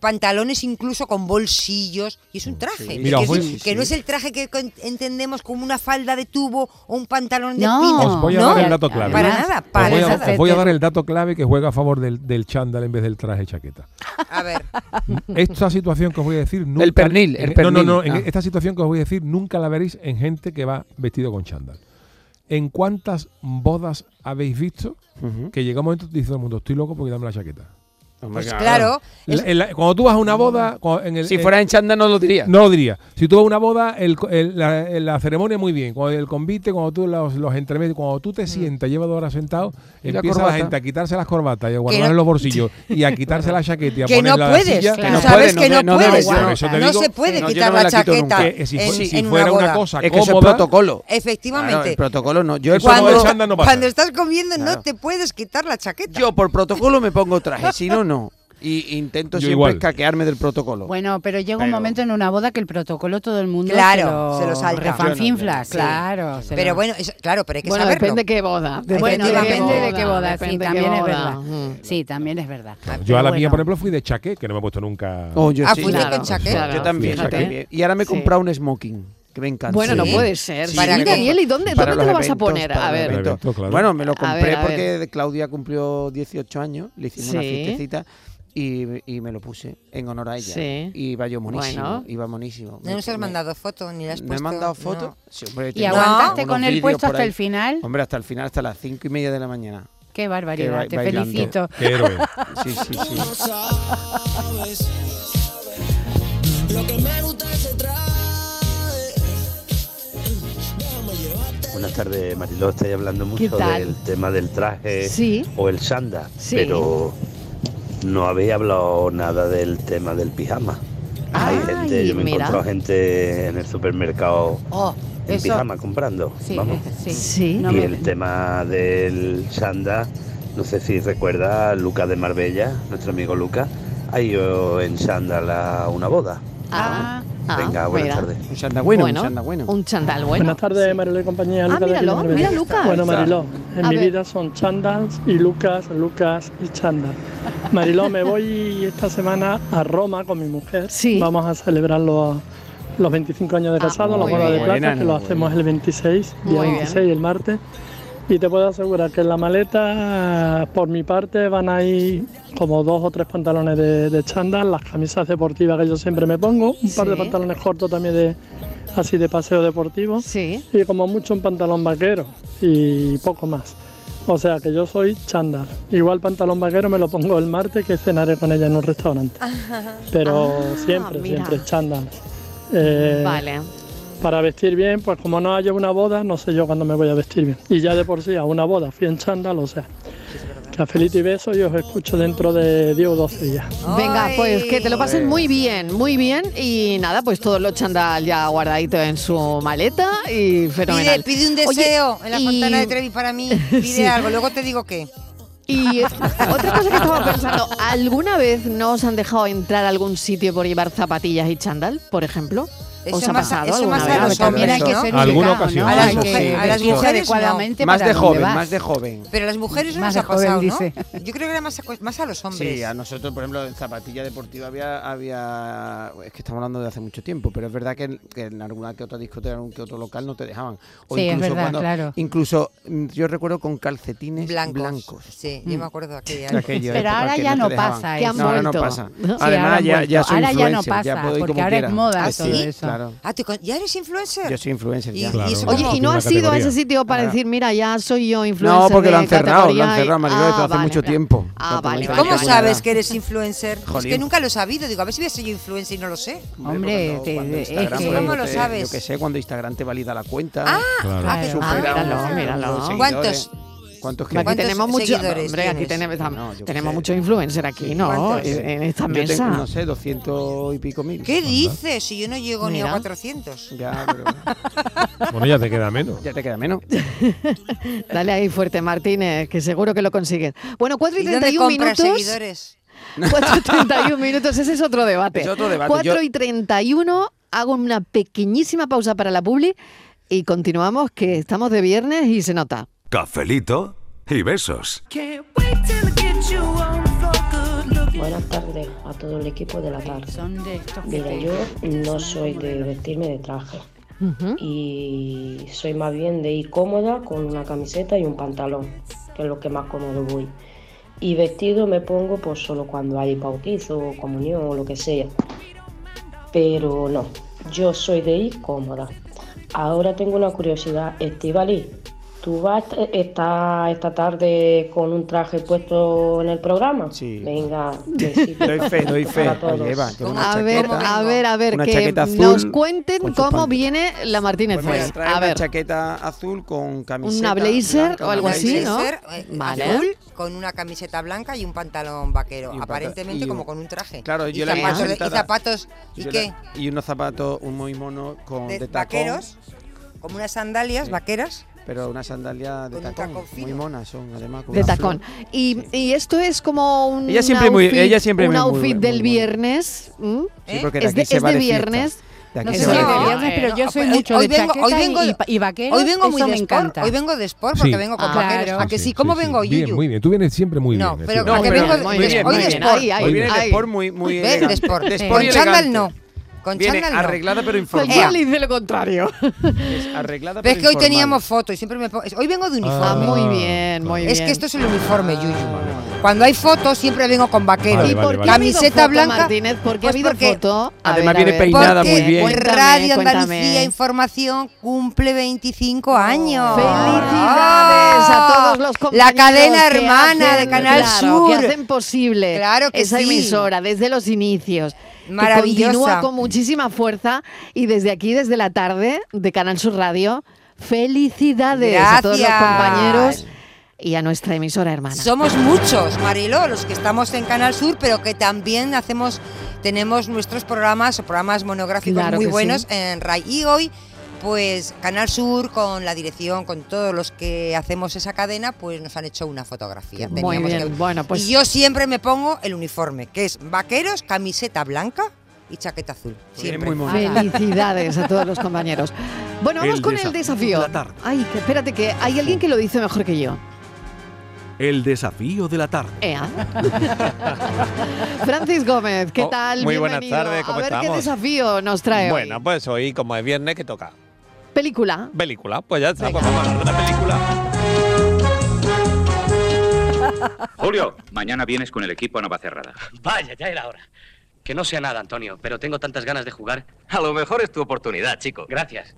pantalones incluso con bolsillos, y es un traje. Sí. Mira, que os voy- es- que no es el traje que entendemos como una falda de tubo o un pantalón de No. pino. Os voy a no, dar el dato clave. Para nada, Os para voy, a, nada. os voy a dar el dato clave que juega a favor del, del chándal en vez del traje chaqueta. A ver, Esta situación que os voy a decir nunca. El pernil, el en- No, no, pernil. no. en Ah. esta situación que os voy a decir nunca la veréis en gente que va vestido con chándal. ¿En cuántas bodas habéis visto que llega un momento y dice todo el mundo, estoy loco porque dame la chaqueta? Pues claro. es- La- en la- cuando tú vas a una boda, cuando- en el, Si fuera en chanda no lo diría. no lo diría. Si tú vas a una boda, el, la, la ceremonia muy bien. Cuando el convite, cuando tú los, los entremedios, cuando tú te sientas, llevas dos horas sentado, empieza la gente a quitarse las corbatas y a guardar no- en los bolsillos y a quitarse la chaqueta y a que no ponerla en la puedes, silla. Que no sabes que no no, de- no puedes. no se puede quitar la chaqueta nunca. Que si, en, si en fuera una cosa Es que eso es protocolo. Efectivamente. Claro, el protocolo no. Yo, cuando, cuando estás comiendo no te puedes quitar la chaqueta. yo por protocolo me pongo traje, si no, no. Y intento Yo siempre igual. escaquearme del protocolo. Bueno, pero llega un Pero- momento en una boda que el protocolo todo el mundo Claro, se lo salta. refanfinfla, Sí. claro. se Pero lo- bueno, es- claro, pero hay que Bueno, saberlo. depende qué boda. Bueno, depende de qué boda, sí, depende también qué es boda. verdad. Mm. Sí, también es verdad. Yo a Pero la mía, bueno. por ejemplo, fui de chaqué, que no me he puesto nunca. Oh, yo Ah, sí. fuiste con chaqueta. Yo también, yo también. Y ahora me he Sí. comprado un smoking, que me encanta. Bueno, no puede ser. Sí, ¿Para qué? Daniel, ¿y dónde, dónde te lo vas a poner? A ver. Evento, claro. Bueno, me lo A compré ver, a porque Claudia cumplió 18 años, le hicimos una fiestecita y, y me lo puse en honor a ella. Sí. Y iba yo monísimo, Bueno. iba monísimo. No nos has Me- mandado foto ni las has ¿Me he puesto. mandado no. fotos? Sí, hombre, ¿Y aguantaste con el puesto hasta ahí. el final? Hombre, hasta el final, hasta las cinco y media de la mañana. Qué barbaridad, ba- te felicito. Qué héroe. Sí, sí, sí. Buenas tardes, Mariló. Estáis hablando ¿Qué mucho del tema del traje Sí. o el sanda, Sí. pero no habéis hablado nada del tema del pijama. Hay Ay, gente, yo me he encontrado gente en el supermercado Oh, en eso. pijama comprando. Sí, vamos. eh, sí. Sí. No y me- el tema del sanda, no sé si recuerda a Lucas de Marbella, nuestro amigo Lucas, ha ido en sandal a una boda. Ah, ah, Venga, buenas mira. tardes. Un chanda bueno, Bueno, un chanda bueno. Un chandal bueno. Buenas tardes, Mariló y compañía. Ah, Lucas míralo, mira Lucas. Bueno, Mariló, en A mi ver. vida son chandals y Lucas, Lucas y chandal. Mariló, me voy esta semana a Roma con mi mujer. Sí. Vamos a celebrar los, los 25 años de Ah, casado, la muy boda de plata, que lo hacemos el 26, día Muy bien. 26, el martes. Y te puedo asegurar que en la maleta, por mi parte, van a ir como dos o tres pantalones de, de chándal, las camisas deportivas que yo siempre me pongo, un par de Sí. pantalones cortos también de así de paseo deportivo y como mucho un pantalón vaquero y poco más. O sea que yo soy chándal. Igual pantalón vaquero me lo pongo el martes que cenaré con ella en un restaurante. Pero Ah, siempre, mira. siempre chándal. Eh, Vale. Para vestir bien, pues como no haya una boda, no sé yo cuándo me voy a vestir bien. Y ya de por sí a una boda fui en chándal, o sea. Cafelito y beso y os escucho dentro de 10 o 12 días. Venga, pues que te lo pasen muy bien, muy bien. Y nada, pues todos los chandal ya guardaditos en su maleta y fenomenal. Pide, pide un Oye, deseo en la y- fontana de Trevi para mí. Pide Sí. algo, luego te digo qué. Y otra cosa que estaba pensando, ¿alguna vez no os han dejado entrar a algún sitio por llevar zapatillas y chándal, por ejemplo? Eso ¿Os ha más- pasado eso alguna vez? los También hay que ser Alguna ocasión. ¿no? A las Hay mujeres- que a las vestirse mujeres no. adecuadamente Más de joven, más de joven. Pero a las mujeres no Más nos ha pasado, ¿no? Yo creo que era más a, más a los hombres. Sí, a nosotros, por ejemplo, en zapatilla deportiva había, había. Es que estamos hablando de hace mucho tiempo, pero es verdad que, en- que en alguna que otra discoteca, en algún que otro local no te dejaban. O Sí, es incluso verdad, cuando- claro. Incluso mm, yo recuerdo con calcetines Blancos. blancos. Sí, yo me acuerdo de aquella. Aquella Pero ahora ya no pasa Que han ahora no pasa. Además, ya, ya soy Ahora ya no pasa, porque ahora es moda Ah, todo sí, eso. Claro. Ah, ¿tú con- ¿ya eres influencer? Yo soy influencer Y- ya. y Claro. eso Oye, ¿y no has ido a ese sitio para Claro. decir, mira, ya soy yo influencer No, porque lo han cerrado, lo han cerrado, Marilo, Ah, hace vale, mucho tiempo. Ah, vale, vale, ¿Cómo vale. sabes que eres influencer? Es que nunca lo he sabido. Digo, a ver si voy a ser yo influencer y no lo sé. Hombre, te- es que- ¿Cómo lo sabes? Yo que sé, cuando Instagram te valida la cuenta. Ah, ah, míralo, míralo. los ¿Cuántos? ¿Cuántos que Aquí ¿Cuántos tenemos mucho, seguidores hombre, aquí tenemos, No, yo tenemos sé. mucho influencer aquí, ¿no? En, esta Yo mesa. tengo, no sé, 200 y pico mil. ¿Qué dices? Si yo no llego ni Mira. a 400. Ya, pero Bueno, ya te queda menos. ya te queda menos. Dale ahí fuerte, Martínez, que seguro que lo consigues. Bueno, 4 y ¿Y dónde 31 compras minutos. seguidores? 4 y 31 minutos, ese es otro debate. Es otro debate. 4 Yo- y 31, hago una pequeñísima pausa para la publi y continuamos, que estamos de viernes y se nota. Cafelito y besos. Buenas tardes a todo el equipo de la tarde. Mira, yo no soy de vestirme de traje y soy más bien de ir cómoda con una camiseta y un pantalón, que es lo que más cómodo voy. Y vestido me pongo pues solo cuando hay bautizo, comunión o lo que sea. Pero no, yo soy de ir cómoda. Ahora tengo una curiosidad, Estivali, ¿tú vas a estar esta tarde con un traje puesto en el programa? Sí. Venga, Doy fe, doy fe. para todos. Oye, Eva, llevo una A ver, a ver, a ver, una que nos cuenten cómo viene la Martínez Pues me voy a A una ver, chaqueta azul con camiseta una blazer blanca, o algo una así, ¿no? Blazer, eh, Vale. azul con una camiseta blanca y un pantalón vaquero, Y un aparentemente y como con un traje. Claro, y yo la vi zapatos, y zapatos y qué? la- y unos zapatos un muy mono con De, de, tacón, vaqueros, como unas sandalias Sí. vaqueras. Pero una sandalia de tacón, tacón muy monas son además de tacón. Y, y esto es como un Ella siempre muy- outfit, ella siempre un muy- muy- outfit muy del viernes. Sí, porque de es de, aquí se es va de de fiesta. viernes. De aquí No sé si de de fiesta. viernes, pero yo soy hoy- mucho hoy de vengo- chaqueta hoy vengo- y, y vaqueros. Hoy vengo muy de me sport, encanta. hoy vengo de sport porque Sí. vengo con Ah, vaqueros. claro. ¿A que sí? ¿Cómo vengo, Bien, Yuyu? muy bien. Tú vienes siempre muy No, bien. pero Estiva. ¿a que pero vengo muy de- bien, hoy muy de bien. sport? Hoy viene de sport muy, muy. De sport. De sport Con y chándal no. Con Viene chándal no. arreglada pero informada. le dice lo contrario. Es arreglada Ves pero que hoy informal. teníamos foto y siempre me pongo... Hoy vengo de uniforme. Ah, muy Ah, bien, muy bien. Es que esto es el uniforme, Yuyu. Cuando hay fotos siempre vengo con vaqueros. Vale, ¿Y vale, por qué vale. ha habido Camiseta foto, blanca, Martínez? ¿Por qué pues ha habido porque- foto? A Además viene peinada muy bien. Cuéntame, Radio cuéntame. Andalucía Información cumple 25 años. Felicidades a todos los compañeros La cadena que hermana hacen- de Canal claro, Sur. que hacen posible Claro que esa sí. emisora desde los inicios. Que continúa con muchísima fuerza y desde aquí, desde la tarde de Canal Sur Radio, felicidades a todos los compañeros y a nuestra emisora hermana. Somos muchos, Mariló, los que estamos en Canal Sur, pero que también hacemos, tenemos nuestros programas o programas monográficos Claro muy buenos sí. en RAI. Y hoy, pues Canal Sur, con la dirección, con todos los que hacemos esa cadena, pues nos han hecho una fotografía. Muy bien, que- bueno, pues Y yo siempre me pongo el uniforme, que es vaqueros, camiseta blanca y chaqueta azul. Siempre. muy. Felicidades a todos los compañeros. Bueno, vamos El con el desafío desafío. de la tarde. Ay, que espérate, que hay alguien que lo dice mejor que yo. El desafío de la tarde. Ea. Francis Gómez, ¿qué Oh, tal? muy buenas tardes, ¿cómo A ver qué desafío nos trae Bueno, hoy. pues hoy, como es viernes, que toca Película. película. Pues ya está, Venga. pues vamos a hablar de una película Julio, mañana vienes con el equipo a Navacerrada. Vaya, ya era hora. Que no sea nada, Antonio, pero tengo tantas ganas de jugar. A lo mejor es tu oportunidad, chico. Gracias.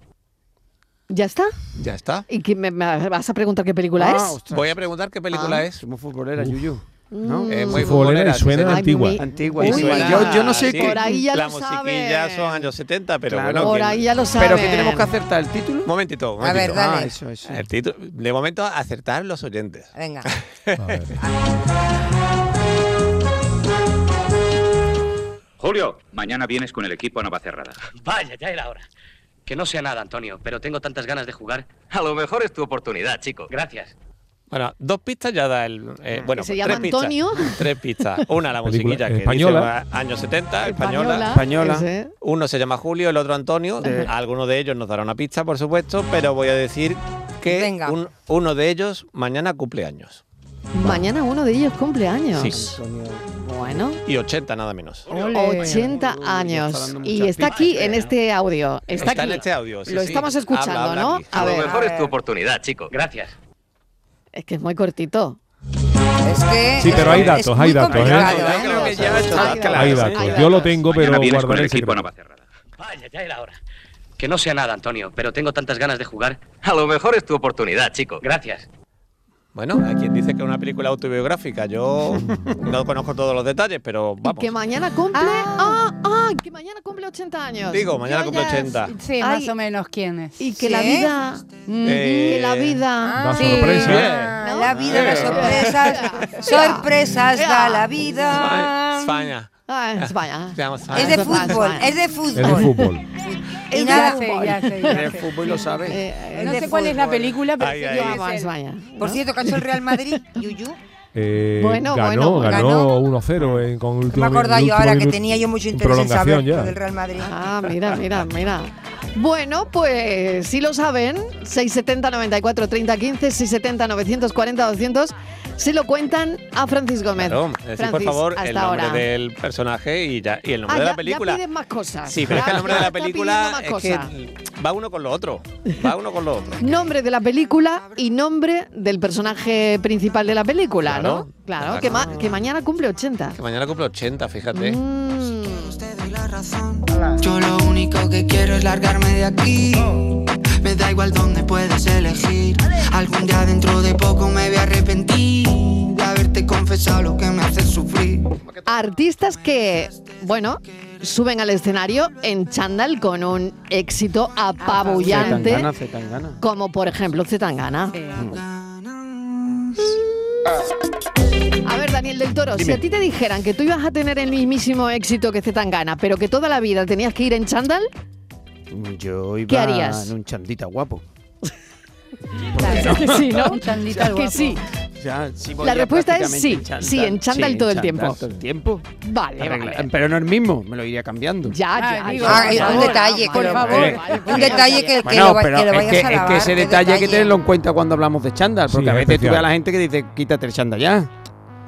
¿Ya está? Ya está. ¿Y qué me, me vas a preguntar qué película Ah, es? Voy a preguntar qué película Ah. es. Muy futbolera, Uf. Yuyu. ¿No? Es muy Futbolera y suena antigua. Ay, mi- Antigua. Y suena- yo, yo no sé sí, qué. Por ahí ya La lo musiquilla saben. son años 70, pero Claro. bueno. Por ¿quién- ahí ya lo saben. Pero que tenemos que acertar el título. Un momentito, un A ver, momentito. dale. Ah, eso, eso. El título, de momento, acertar los oyentes. Venga. A ver. Julio, mañana vienes con el equipo a Navacerrada. Vaya, ya era hora. Que no sea nada, Antonio, pero tengo tantas ganas de jugar. A lo mejor es tu oportunidad, chico. Gracias. Bueno, dos pistas ya da el. eh, bueno, Que se llama tres pistas. Antonio. Tres pistas. Una, la musiquilla que española. dice, años 70, Española. española. Española. Uno se llama Julio, el otro Antonio. De- Alguno de ellos nos dará una pista, por supuesto, pero voy a decir que Venga. un- uno de ellos mañana cumple años. Mañana uno de ellos cumple años. Sí. Bueno, Y 80 nada menos. 80 Uy, está años. dando Y está pistas, aquí eh. en este audio. Está, Está en aquí. este audio, sí, Lo sí. estamos escuchando, Habla, habla ¿no? aquí. A A lo ver, mejor es tu oportunidad, chico. Gracias. Es que es muy cortito. Es que. Sí, pero hay datos, hay datos, ¿eh? Yo creo que ya está Hay claro, Hay ¿eh? datos. Yo lo tengo, Mañana pero vienes con guardaré el equipo a secreto. Navacerrada. Vaya, ya era hora. Que no sea nada, Antonio, pero tengo tantas ganas de jugar. A lo mejor es tu oportunidad, chico. Gracias. Bueno, hay quien dice que es una película autobiográfica. Yo no conozco todos los detalles, pero vamos. que mañana cumple. Ah, ah, que mañana cumple 80 años. Digo, mañana Yo cumple ya 80. Sí, Ay. más o menos quién es. Y que ¿Sí? la vida. Eh, Que la vida. Sorpresa. Ah, La vida, las Eh. sorpresas. Sorpresas da la vida. España. Ah, en España. Es de fútbol, es de Es de fútbol. fútbol. Y Es nada, sé, fútbol. ya sé, ya el sé. fútbol lo sabe. Eh, eh, No sé cuál es la fútbol. película, pero Ay, ay. que Vamos a. España. Por cierto, ¿cachó el Real Madrid, Yuyu? Eh, Bueno, ganó, bueno, ganó 1-0 en- con el último Me el yo ahora que tenía yo mucho interés en saber ya. del Real Madrid. Ah, mira, mira, mira. Bueno, pues si lo saben, 670 94 30 15, 670 940 200, se lo cuentan a Francis Gómez. Claro, decid por Francis, favor hasta el nombre ahora. del personaje y, ya, y el nombre Ah, de ya, la película. Ya piden más cosas. Sí, pero es que el Ya- nombre de ya la película es que va uno con lo otro. Va uno con lo otro. Nombre de la película y nombre del personaje principal de la película, Claro, ¿no? Claro, claro. Que, ma- que mañana cumple 80. Que mañana cumple 80, fíjate. Mm. Yo lo único que quiero es largarme de aquí. Me da igual dónde puedes elegir. Algún día dentro de poco me voy a arrepentir de haberte confesado lo que me hace sufrir. Artistas que, bueno, suben al escenario en chándal con un éxito apabullante, Zetangana, Zetangana. como por ejemplo Zetangana. A ver, Daniel del Toro, si Dime. a ti te dijeran que tú ibas a tener el mismísimo éxito que Zetangana, pero que toda la vida tenías que ir en chándal, Yo iba ¿Qué harías? en un chandita guapo. Claro que sí, ¿no? Un chandita que sí. Ya, sí voy La respuesta es sí, en chándal. sí, en chándal todo el tiempo. todo el tiempo. Vale, Arregla- vale. Pero no el mismo, me lo iría cambiando. Ya, ya, digo, ya, Ah, ya. un detalle, por favor. eh, un detalle que, que Bueno, lo, va- pero que lo es, vayas que, a es lavar. que ese detalle hay que tenerlo en cuenta cuando hablamos de chándal, porque Sí, a es veces tú ves a la gente que dice, quítate el chándal ya.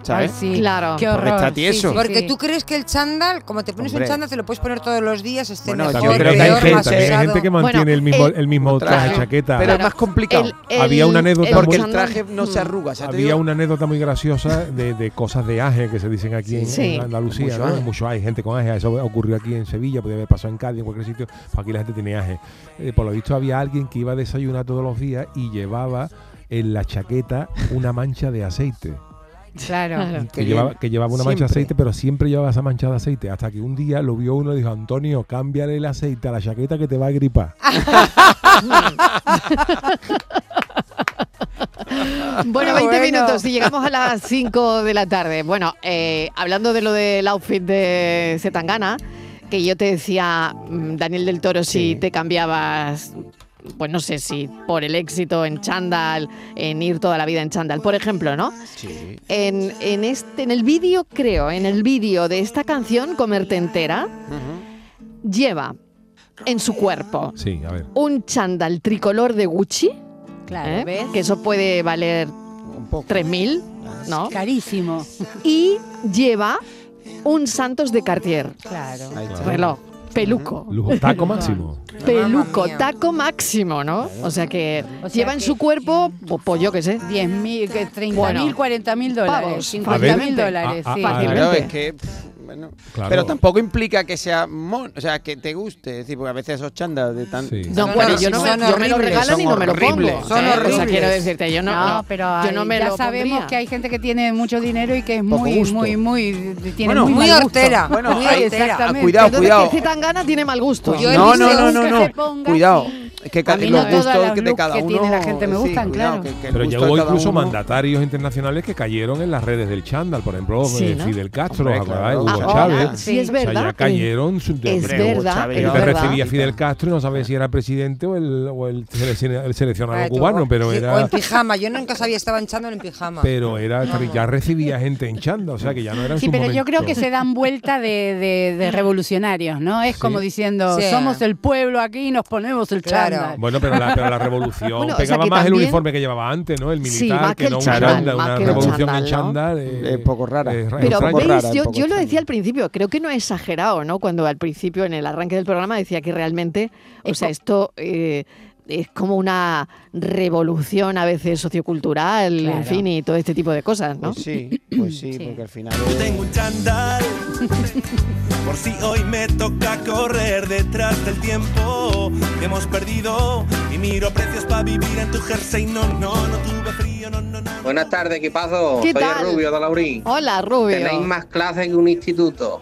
¿Sabes? Ay, sí. Claro. Qué Porque horror. está tieso. Sí, sí, Porque sí. tú crees que el chándal, como te pones Hombre. un chándal, te lo puedes poner todos los días, esté Bueno, mejor, yo creo que hay, gente, más también hay usado. gente que mantiene Bueno, el mismo, el- el mismo traje, traje, chaqueta. Pero es más complicado. El- el- Había una anécdota el porque el muy- traje no se arruga. Había una anécdota muy graciosa de, de cosas de aje que se dicen aquí en, Sí. en Andalucía. Mucho ¿no? Mucho hay gente con aje. Eso ocurrió aquí en Sevilla, podía haber pasado en Cádiz, en cualquier sitio. Pues aquí la gente tiene aje. Eh, por lo visto, había alguien que iba a desayunar todos los días y llevaba en la chaqueta una mancha de aceite. Claro. Claro. Que llevaba, que llevaba una mancha de aceite, pero siempre llevaba esa mancha de aceite. Hasta que un día lo vio uno y dijo: Antonio, cámbiale el aceite a la chaqueta que te va a gripar. Bueno, Ah, 20 bueno. minutos y llegamos a las 5 de la tarde. Bueno, eh, hablando de lo del outfit de Zetangana, que yo te decía, mm, Daniel del Toro, si te cambiabas, pues no sé si por el éxito en chándal, en ir toda la vida en chándal, por ejemplo, ¿no? Sí. En, en, este, en el vídeo, creo, en el vídeo de esta canción, Comerte entera, lleva en su cuerpo Sí, a ver. un chándal tricolor de Gucci, Claro, ¿eh? ¿ves? que eso puede valer Un poco. 3.000, ¿no? Carísimo. y lleva un Santos de Cartier, Claro. Ahí está. reloj. Peluco. Lujo, taco máximo. Peluco, taco máximo, ¿no? O sea que O sea lleva en que- su cuerpo, pues, pues yo qué sé. 10.000, que 30.000, Bueno, 40.000 dólares, pavos. 50.000 dólares, A- a- sí. a- Claro, es que. Bueno, Claro. Pero tampoco implica que sea mon, o sea, que te guste, es decir, porque a veces esos chandas de tan No, bueno, yo no me, son yo me lo regalan y no me lo pongo. Son ¿eh? O sea, horribles. quiero decirte, yo no, No, pero yo no me ya lo sabemos pondría. que hay gente que tiene mucho dinero y que es muy, muy, muy, tiene Bueno, muy, muy hortera, Bueno, muy hortera. exactamente. Ah, cuidado, Entonces, cuidado. que Zetangana tiene mal gusto. Yo he No, no, no, no, que no. se ponga, Cuidado. Que A ca- mí los gustos los de cada que uno. tiene la gente me sí, gustan, cuidado, claro. que- que Pero ya hubo incluso uno- mandatarios internacionales que cayeron en las redes del chándal. Por ejemplo, Sí, eh, ¿no? Fidel Castro, Hombre, claro. Hugo Ah, Chávez. hola, sí, es O sea, verdad. ya cayeron. su- Es verdad, es que te verdad. recibía Fidel Castro y no sabía si era presidente o el, o el, el seleccionado cubano, o- pero sí, O era en pijama, yo nunca sabía, estaba echando en pijama. pero era ya recibía gente en chándal, o sea que ya no era en Sí, pero yo creo que se dan vuelta de, revolucionarios, ¿no? Es como diciendo, somos el pueblo aquí y nos ponemos el Claro. chándal. Bueno, pero la, pero la revolución Bueno, o sea pegaba más el uniforme que llevaba antes, ¿no? El Sí, militar, más que no un chándal, una que revolución chándal, en chándal. eh, Es poco rara. es Pero veis, rara, yo, poco yo lo decía al principio, creo que no he exagerado, ¿no? Cuando al principio, en el arranque del programa, decía que realmente, o sea, esto eh, es como una revolución a veces sociocultural, Claro. en fin, y todo este tipo de cosas, ¿no? Pues sí, pues sí, Sí. porque al final. Yo tengo un chándal Por si hoy me toca correr detrás del tiempo que hemos perdido Y miro precios para vivir en tu jersey No, no, no tuve frío, no, no, no Buenas tardes, equipazo. ¿Qué Soy tal? el Rubio de Laurín. Hola, Rubio. Tenéis más clases que un instituto.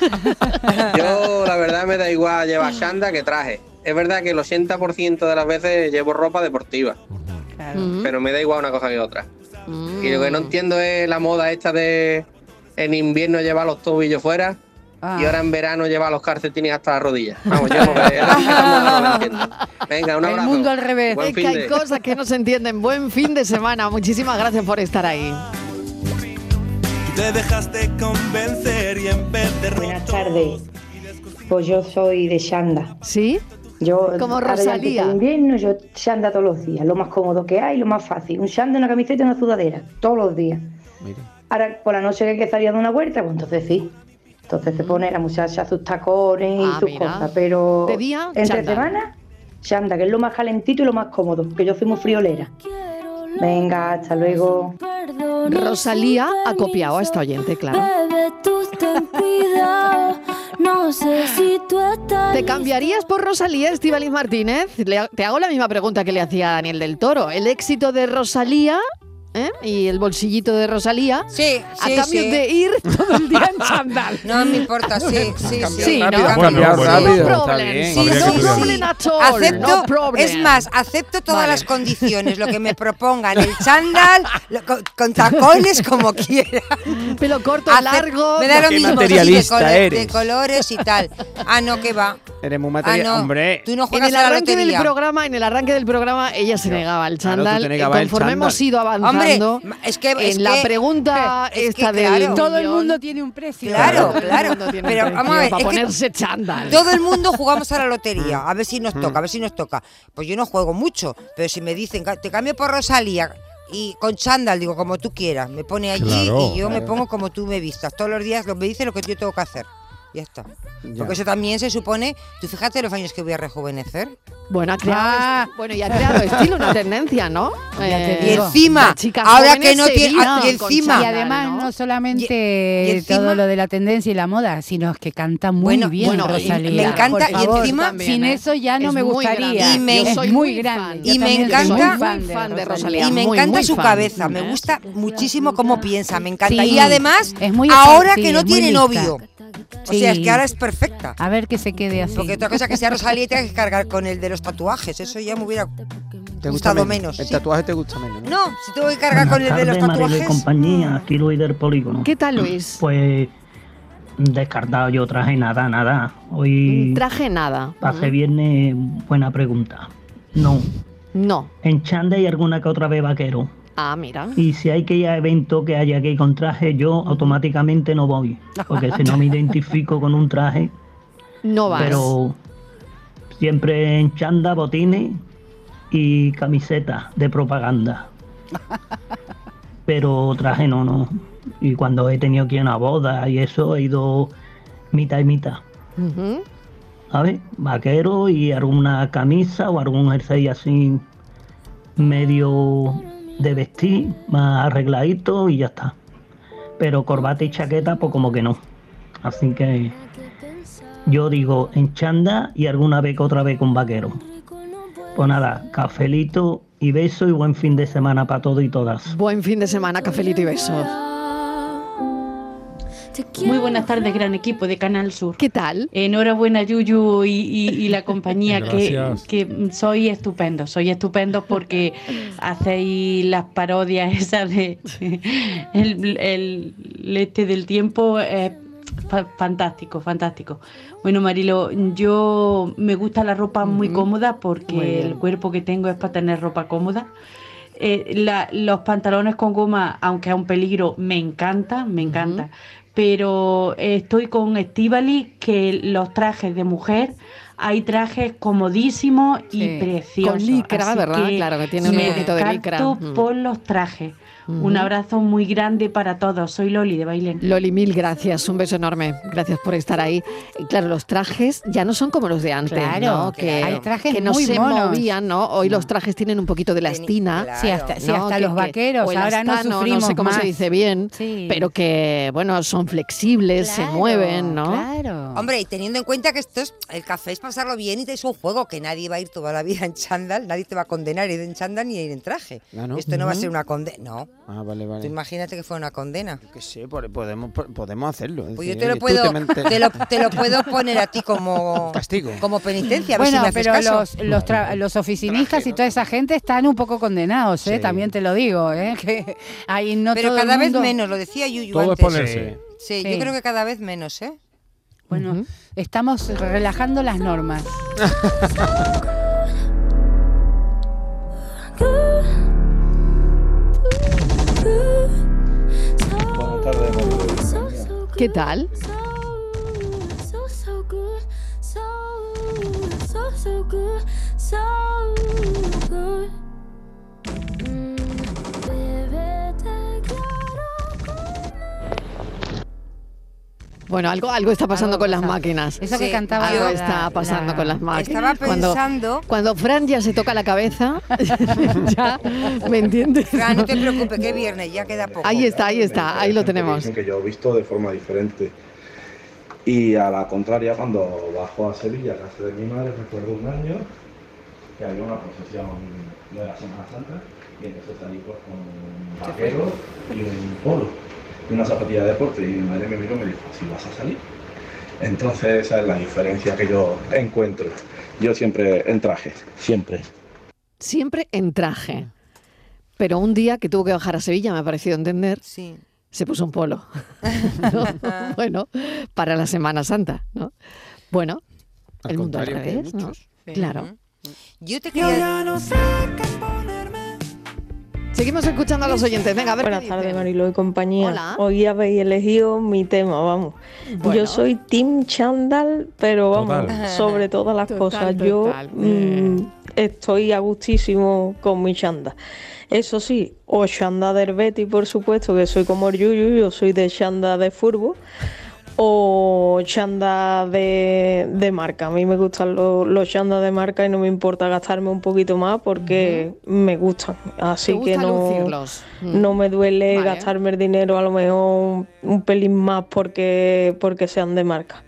Yo, la verdad, me da igual llevar chanda que traje. Es verdad que el 80% de las veces llevo ropa deportiva, Mm, pero me da igual una cosa que otra. mm. Y lo que no entiendo es la moda esta de en invierno llevar los tobillos fuera Ah. y ahora en verano llevar los calcetines hasta las rodillas. Vamos, yo no, la entiendo. Venga, un El abrazo. mundo al revés. Buen Es que fin hay de- cosas que no se entienden. Buen fin de semana. Muchísimas gracias por estar ahí. Te dejaste convencer y en vez de Buenas tardes. Pues yo soy de Shanda. ¿Sí? Yo, Como Rosalía. el invierno, yo Shanda todos los días. Lo más cómodo que hay, lo más fácil. Un Shanda, una camiseta y una sudadera. Todos los días. Ahora, por la noche que hay que salir a dar una vuelta, pues entonces sí. Entonces se pone la muchacha sus tacones y Ah, sus mira. cosas. Pero De día, entre chándal. semana, Shanda, que es lo más calentito y lo más cómodo. Que yo soy muy friolera. Venga, hasta luego. Rosalía ha copiado a esta oyente, claro. No sé si tú estás. ¿Te cambiarías por Rosalía, Estivaliz Martínez? Le- te hago la misma pregunta que le hacía a Daniel del Toro. ¿El éxito de Rosalía ¿eh? y el bolsillito de Rosalía Sí, a sí, cambio sí. de ir todo el día en chándal? No me importa, sí, sí, sí. ¿no? rápido, Bueno, bueno, rápido, no problem. Sí, no problem at all. Acepto, no problem. es más, acepto todas Vale. las condiciones, lo que me propongan, el chándal, lo- con, con tacones como quiera. Pelo corto, largo. Me da lo Qué mismo, sí, de, materialista colo- eres. de colores y tal. Ah, no, que va. Eres muy Ah, material. no. Hombre, Tú no En juegas el a la arranque del programa, en el arranque del programa, ella se negaba al Claro, chándal. negabas el Conforme chándal. hemos ido Hombre, avanzando, ma- es que, en es la que- pregunta es que esta del claro. Todo el mundo tiene un precio. Claro, claro. Pero vamos a ver, para ponerse chándal. Todo el mundo jugamos a la lotería, a ver si nos toca, a ver si nos toca. Pues yo no juego mucho, pero si me dicen, "Ca- te cambio por Rosalía y con chándal, digo, como tú quieras, me pone allí Claro. y yo me pongo como tú me vistas. Todos los días me dice lo que yo tengo que hacer. Ya está. Ya. Porque eso también se supone, tú fíjate los años que voy a rejuvenecer. Bueno, ha creado, Ah. bueno, y ha creado estilo, una tendencia, ¿no? Eh, Y encima, ahora que no tiene- y encima- Y además ¿no? no solamente Y- y encima- todo lo de la tendencia y la moda, sino que canta muy Bueno, bien bueno, y Rosalía. me encanta, y encima- También, sin ¿eh? eso ya no Es me gustaría. Y me- es Yo soy muy grande. Y me encanta- muy fan Muy de fan de Rosalía. Rosalía. Y me muy, encanta muy su fan. cabeza, me ¿eh? gusta muchísimo cómo piensa, me encanta. Sí, y además, es muy ahora que no tiene lista. O sea, es que ahora es perfecta. A ver que se quede así. Porque otra cosa que sea Rosalía y tenga que cargar con el de los tatuajes, eso ya me hubiera te gusta gustado menos. El sí. tatuaje te gusta menos. ¿no? No, si tengo que cargar con el de los tatuajes. compañía, aquí Luis del Polígono. ¿Qué tal, Luis? Pues descartado yo traje nada, nada. Hoy Traje nada. hace viernes, buena pregunta. No, No. en Chanda y alguna que otra vez vaquero. Ah, mira. Y si hay que ir a evento que haya que ir con traje, yo automáticamente no voy. Porque si no me identifico con un traje, No vas. pero siempre en chanda, botines y camiseta de propaganda. Pero traje no, no. Y cuando he tenido que ir a una boda y eso, he ido mitad y mitad. Ujú. ¿sabes? Vaquero y alguna camisa o algún jersey así medio de vestir, más arregladito y ya está. Pero corbata y chaqueta, pues como que no. Así que yo digo en chanda y alguna vez que otra vez con vaquero. Pues nada, cafelito y beso y buen fin de semana para todos y todas. Buen fin de semana, cafelito y beso. Muy buenas tardes, gran equipo de Canal Sur. ¿Qué tal? Enhorabuena, Yuyu y, y- y la compañía, que, Gracias. que soy estupendo, soy estupendo porque hacéis las parodias esas de el, el este del tiempo, es fa- fantástico, fantástico. Bueno, Marilo, yo me gusta la ropa muy cómoda porque el cuerpo que tengo es para tener ropa cómoda. Eh, la- los pantalones con goma, aunque es un peligro, me encanta, me encanta. Pero eh, estoy con Estivali que los trajes de mujer, hay trajes comodísimos Sí. y preciosos. Con licra, Así ¿verdad? Claro, que tiene un poquito de licra. Mm. por los trajes. Un abrazo muy grande para todos. Soy Loli de Bailén. Loli, mil gracias, un beso enorme. Gracias por estar ahí. Y claro, los trajes ya no son como los de antes, Claro, ¿no? Que, hay trajes que no muy se monos. movían, ¿no? Hoy los trajes tienen un poquito de elastina. Sí, hasta- sí, hasta Que- los que- vaqueros, o ahora no sufrimos No sé cómo más. se dice bien, Sí. pero que, bueno, son flexibles, se Claro, mueven, ¿no? Claro. Hombre, y teniendo en cuenta que esto es, el café es pasarlo bien y es un juego, que nadie va a ir toda la vida en chándal, nadie te va a condenar ir en chándal ni a ir en traje. ¿no? Esto no va a ser una condena, no. Ah, vale, Tú vale. imagínate que fue una condena. Que sé, po- podemos, podemos hacerlo. es Pues yo decir, te lo tú puedo, te te lo, te lo puedo poner a ti como Castigo. como penitencia, a ver Bueno, si me haces pero caso. los, los, tra- los oficinistas y toda esa gente están un poco condenados, ¿eh? Sí. También te lo digo, ¿eh? Que ahí no Pero todo el cada vez mundo- menos, lo decía Yuyu Todo es antes. ponerse. Sí, Sí. yo creo que cada vez menos, ¿eh? Bueno, estamos relajando las normas. ¿Qué tal? Bueno, algo, algo está pasando Algo con las máquinas. Eso que cantaba Algo la- está pasando la- con las máquinas. Estaba pensando, Cuando Fran ya se toca la cabeza, ya, ¿me entiendes? Fran, no te preocupes, que es viernes, ya queda poco. Ahí está, ahí está, ahí lo tenemos. Dicen que yo he visto de forma diferente. Y a la contraria, cuando bajo a Sevilla, a casa de mi madre, recuerdo un año que había una procesión de la Semana Santa y entonces salí pues con un vaquero y un polo y una zapatilla de deporte y mi madre me miró y me dijo, ¿si vas a salir? Entonces esa es la diferencia que yo encuentro. Yo siempre en traje, siempre. Siempre en traje. Pero un día que tuvo que bajar a Sevilla, me ha parecido entender, Sí. se puso un polo. ¿No? Bueno, para la Semana Santa, ¿no? Bueno, Al el mundo al revés, ¿no? Claro. Yo te quería... Seguimos escuchando a los oyentes. Venga, a ver Buenas tardes. Marilo y compañía. Hola. Hoy habéis elegido mi tema, vamos. Bueno. Yo soy Team Chandal, pero vamos, Total. sobre todas las Total, cosas. Yo mm, estoy a gustísimo con mi chanda. Eso sí, o chanda del Betty, por supuesto, que soy como el Yuyu, yo soy de chanda de furbo, o chanda de, de marca. A mí me gustan los, los chandas de marca y no me importa gastarme un poquito más porque me gustan. Así ¿Te que no, lucirlos? Mm. no me duele Vale. gastarme el dinero a lo mejor un, un pelín más porque, porque sean de marca.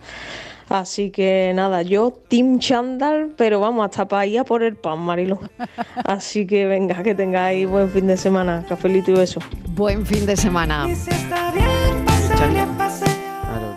Así que nada, yo Team Chandal, pero vamos hasta para ir a por el pan, Marilo. Así que venga, que tengáis buen fin de semana. Cafelito y beso. Buen fin de semana.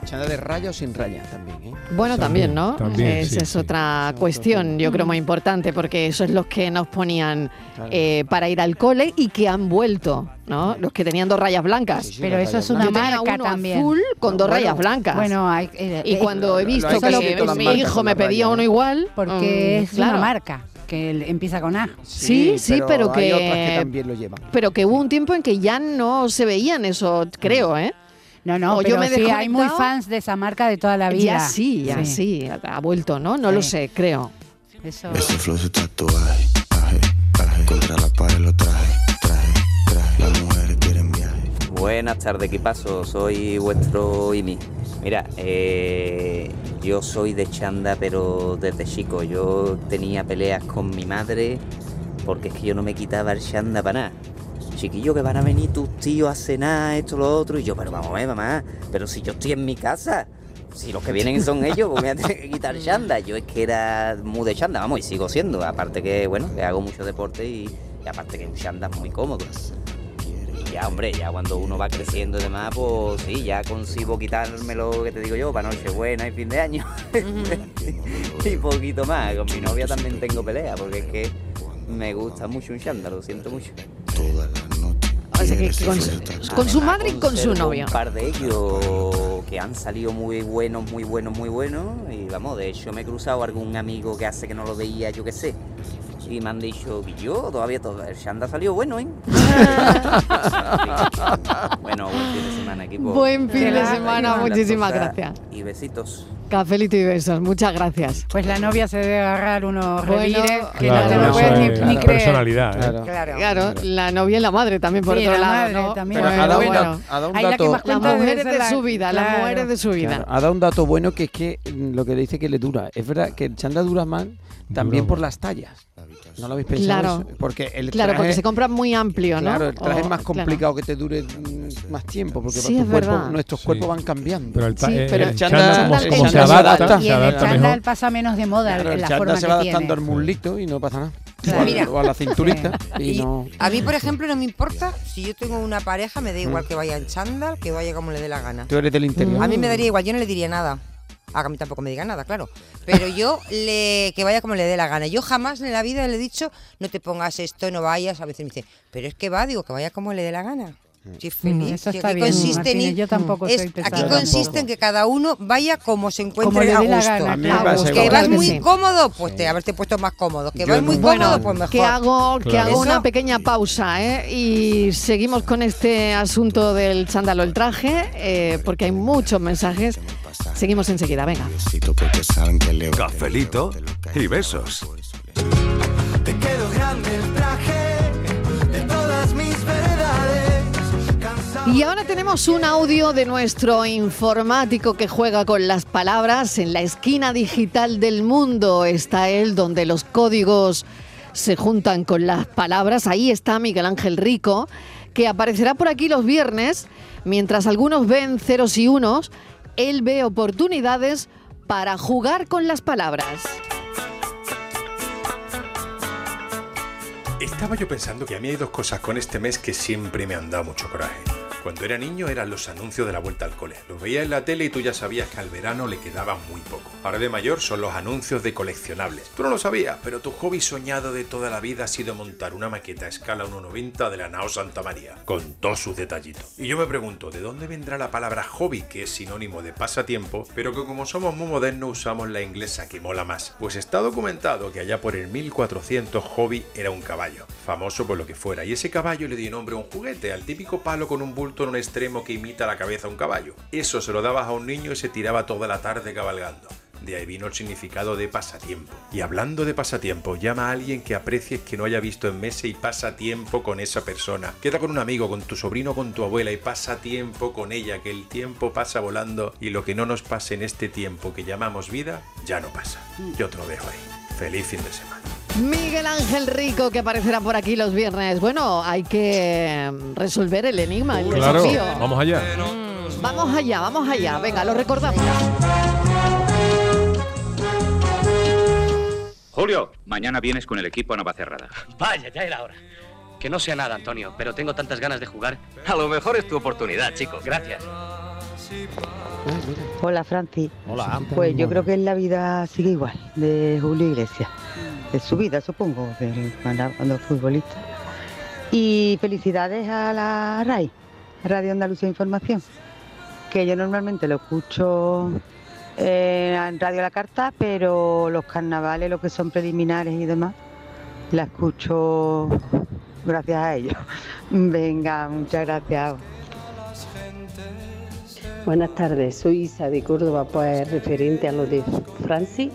Chanda de raya o sin raya también, ¿eh? Bueno, también, ¿no? también, Esa sí, es sí. otra cuestión, yo creo muy importante, porque eso es los que nos ponían Claro. eh, para ir al cole y que han vuelto, ¿no? Los que tenían dos rayas blancas. Sí, sí, Pero eso es una Yo tenía marca uno también. azul con dos Bueno, rayas blancas. Bueno, hay, eh, y eh, cuando he visto que mi hijo me pedía raya, uno igual, porque mm, es claro. una marca que empieza con A. Sí, sí, pero hay otras que- que también lo llevan. Pero que hubo un tiempo en que ya no se veían eso, creo, ¿eh? No, no, O yo pero me sí, hay muy fans de esa marca de toda la vida. Ya sí, ya sí, ha vuelto, ¿no? No lo sé, creo. Eso. Ese flow su tatuaje, aje, aje. Contra la pared lo traje, traje, traje. Las mujeres quieren viaje. Buenas tardes, equipazo. Soy vuestro IMI. Mira, eh, yo soy de chanda, pero desde chico. Yo tenía peleas con mi madre porque es que yo no me quitaba el chanda para nada. Chiquillo, que van a venir tus tíos a cenar, esto, lo otro. Y yo, pero vamos a ver, mamá, pero si yo estoy en mi casa. Si los que vienen son ellos, pues me voy a tener que quitar chanda. Yo es que era muy de chanda, vamos, y sigo siendo. Aparte que, bueno, que hago mucho deporte y, y aparte que un chanda es muy cómodo. Y ya, hombre, ya cuando uno va creciendo y demás, pues sí, ya consigo quitarme lo que te digo yo, para Nochebuena y fin de año. y poquito más. Con mi novia también tengo pelea, porque es que me gusta mucho un chanda, lo siento mucho. O sea, que- que con, su- con su madre y con su novio. Un par de ellos que han salido muy buenos, muy buenos, muy buenos. Y vamos, de hecho me he cruzado algún amigo que hace que no lo veía, yo qué sé. Y me han dicho que yo todavía todo. El Shanda salió bueno, ¿eh? bueno, buen fin de semana, equipo. Buen fin de semana, muchísimas gracias. Y besitos. Cafelito y besos, muchas gracias. Pues la novia se debe agarrar unos Bueno, revires que Claro, no te lo puedes ni, es ni la creer. personalidad, ¿eh? Claro. Claro, la novia y la madre también, por Sí, otro la lado. madre ¿no? también. Pero Bueno, ha dado un bueno. dato- ha dado un Ahí la que dato- más Las cuenta debe mujeres de la- su vida, las claro. mujeres de su vida. Claro, ha dado un dato bueno que es que lo que dice que le dura. Es verdad que el chanda dura mal también por las tallas. ¿No lo habéis pensado? Claro. eso? Porque el Claro, porque se compra muy amplio, ¿no? Claro, el traje O- es más claro. complicado que te dure mm, más tiempo, porque Sí, tu es cuerpo- verdad. nuestros Sí. cuerpos van cambiando. Pero el, Sí, eh, pero el el chanda, chándal- como, el chándal se adapta, Y en el chándal pasa menos de moda Claro, en el la chándal forma se va que adaptando al mulito y no pasa nada. Claro. O, a, Mira. o a la cinturita y, Y no... a mí, por ejemplo, no me importa si yo tengo una pareja, me da igual Mm. que vaya en chándal, que vaya como le dé la gana. Tú eres del interior. A mí me daría igual, yo no le diría nada. A mí tampoco me diga nada, claro. Pero yo le que vaya como le dé la gana. Yo jamás en la vida le he dicho, no te pongas esto, no vayas. A veces me dice, pero es que va, digo, que vaya como le dé la gana. Feliz. Mm, eso Si está aquí bien, consiste en Martínez, ir- yo tampoco es- soy pesada. Aquí consiste tampoco. en que cada uno vaya como se encuentre Como a gusto. gana, A mí me claro. pasa que vas muy sí. cómodo, pues te haberte puesto más cómodo. Que Yo vas muy no. cómodo, Bueno, pues mejor. que hago, que Claro. hago una pequeña pausa ¿eh? y seguimos con este asunto del chándalo el traje, eh, porque hay muchos mensajes. Seguimos enseguida, venga. Cafelito y besos. Te quedó grande Y ahora tenemos un audio de nuestro informático que juega con las palabras. En la esquina digital del mundo está él, donde los códigos se juntan con las palabras. Ahí está Miguel Ángel Rico, que aparecerá por aquí los viernes. Mientras algunos ven ceros y unos, él ve oportunidades para jugar con las palabras. Estaba yo pensando que a mí hay dos cosas con este mes que siempre me han dado mucho coraje. Cuando era niño eran los anuncios de la vuelta al cole. Los veías en la tele y tú ya sabías que al verano le quedaba muy poco. Ahora de mayor son los anuncios de coleccionables. Tú no lo sabías, pero tu hobby soñado de toda la vida ha sido montar una maqueta a escala 1.90 de la Nao Santa María, con todos sus detallitos. Y yo me pregunto, ¿de dónde vendrá la palabra hobby, que es sinónimo de pasatiempo, pero que como somos muy modernos usamos la inglesa que mola más? Pues está documentado que allá por el 1400 hobby era un caballo, famoso por lo que fuera, y ese caballo le dio nombre a un juguete, al típico palo con un bulto en un extremo que imita la cabeza a un caballo. Eso se lo dabas a un niño y se tiraba toda la tarde cabalgando. De ahí vino el significado de pasatiempo. Y hablando de pasatiempo, llama a alguien que aprecies que no haya visto en meses y pasa tiempo con esa persona. Queda con un amigo, con tu sobrino, con tu abuela y pasa tiempo con ella, que el tiempo pasa volando y lo que no nos pase en este tiempo que llamamos vida, ya no pasa. Yo te lo dejo ahí. Feliz fin de semana. Miguel Ángel Rico, que aparecerá por aquí los viernes. Bueno, hay que resolver el enigma, el Claro, desafío. vamos allá. Vamos allá, vamos allá. Venga, lo recordamos. Julio, mañana vienes con el equipo a Navacerrada. Vaya, ya era hora. Que no sea nada, Antonio, pero tengo tantas ganas de jugar. A lo mejor es tu oportunidad, chico. Gracias. Hola, Francis. Hola. Pues yo creo que la vida sigue igual, de Julio Iglesias. Es su vida, supongo, cuando es futbolista. Y felicidades a la RAI, Radio Andalucía Información, que yo normalmente lo escucho eh, en Radio La Carta, pero los carnavales, lo que son preliminares y demás, la escucho gracias a ellos. Venga, muchas gracias. Buenas tardes, soy Isa de Córdoba, pues referente a lo de Francis,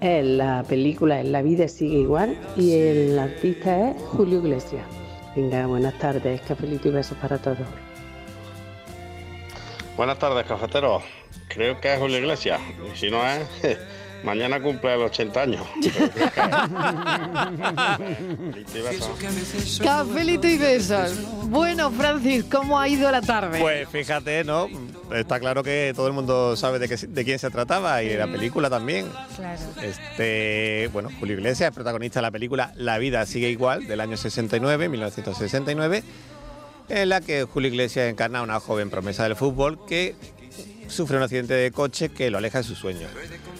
eh, la película en La vida sigue igual y el artista es Julio Iglesias. Venga, buenas tardes, cafelito y besos para todos. Buenas tardes, cafeteros. creo que es Julio Iglesias. Si no es, mañana cumple los 80 años. Cafelito y besos. Bueno, Francis, ¿cómo ha ido la tarde? Pues fíjate, ¿no? Está claro que todo el mundo sabe de, qué- de quién se trataba y de la película también. Claro. Este, bueno, Julio Iglesias es protagonista de la película La vida sigue igual del año 69, 1969, en la que Julio Iglesias encarna a una joven promesa del fútbol que sufre un accidente de coche que lo aleja de sus sueños.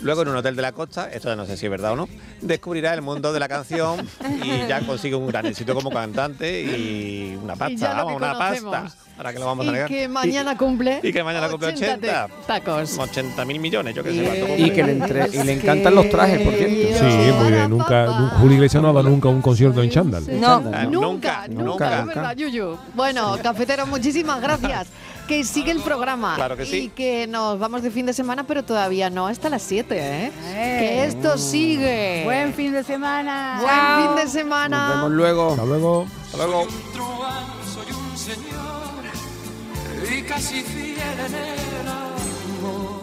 Luego en un hotel de la costa, esto ya no sé si es verdad o no, descubrirá el mundo de la canción y ya consigue un gran éxito como cantante y una Y pasta, lo vamos, que una pasta. ¿Para que lo vamos a y negar? que mañana cumple. Y que mañana cumple 80. tacos. 80 mil millones, yo qué sé. cuánto Y que le, entre- y le encantan los trajes, por cierto. Sí, muy bien. Nunca, nu- Julio Iglesias no ha dado nunca un concierto en chándal. No, Ah, nunca, nunca, es verdad, Yuyu. Bueno, cafetero, muchísimas gracias. Que sigue el programa. Claro que sí. Y que nos vamos de fin de semana, pero todavía no hasta las 7, ¿eh? Que esto sigue. Buen fin de semana. Buen fin de semana. Nos vemos luego. Hasta luego. Hasta luego. soy un señor y casi fiel en el amor.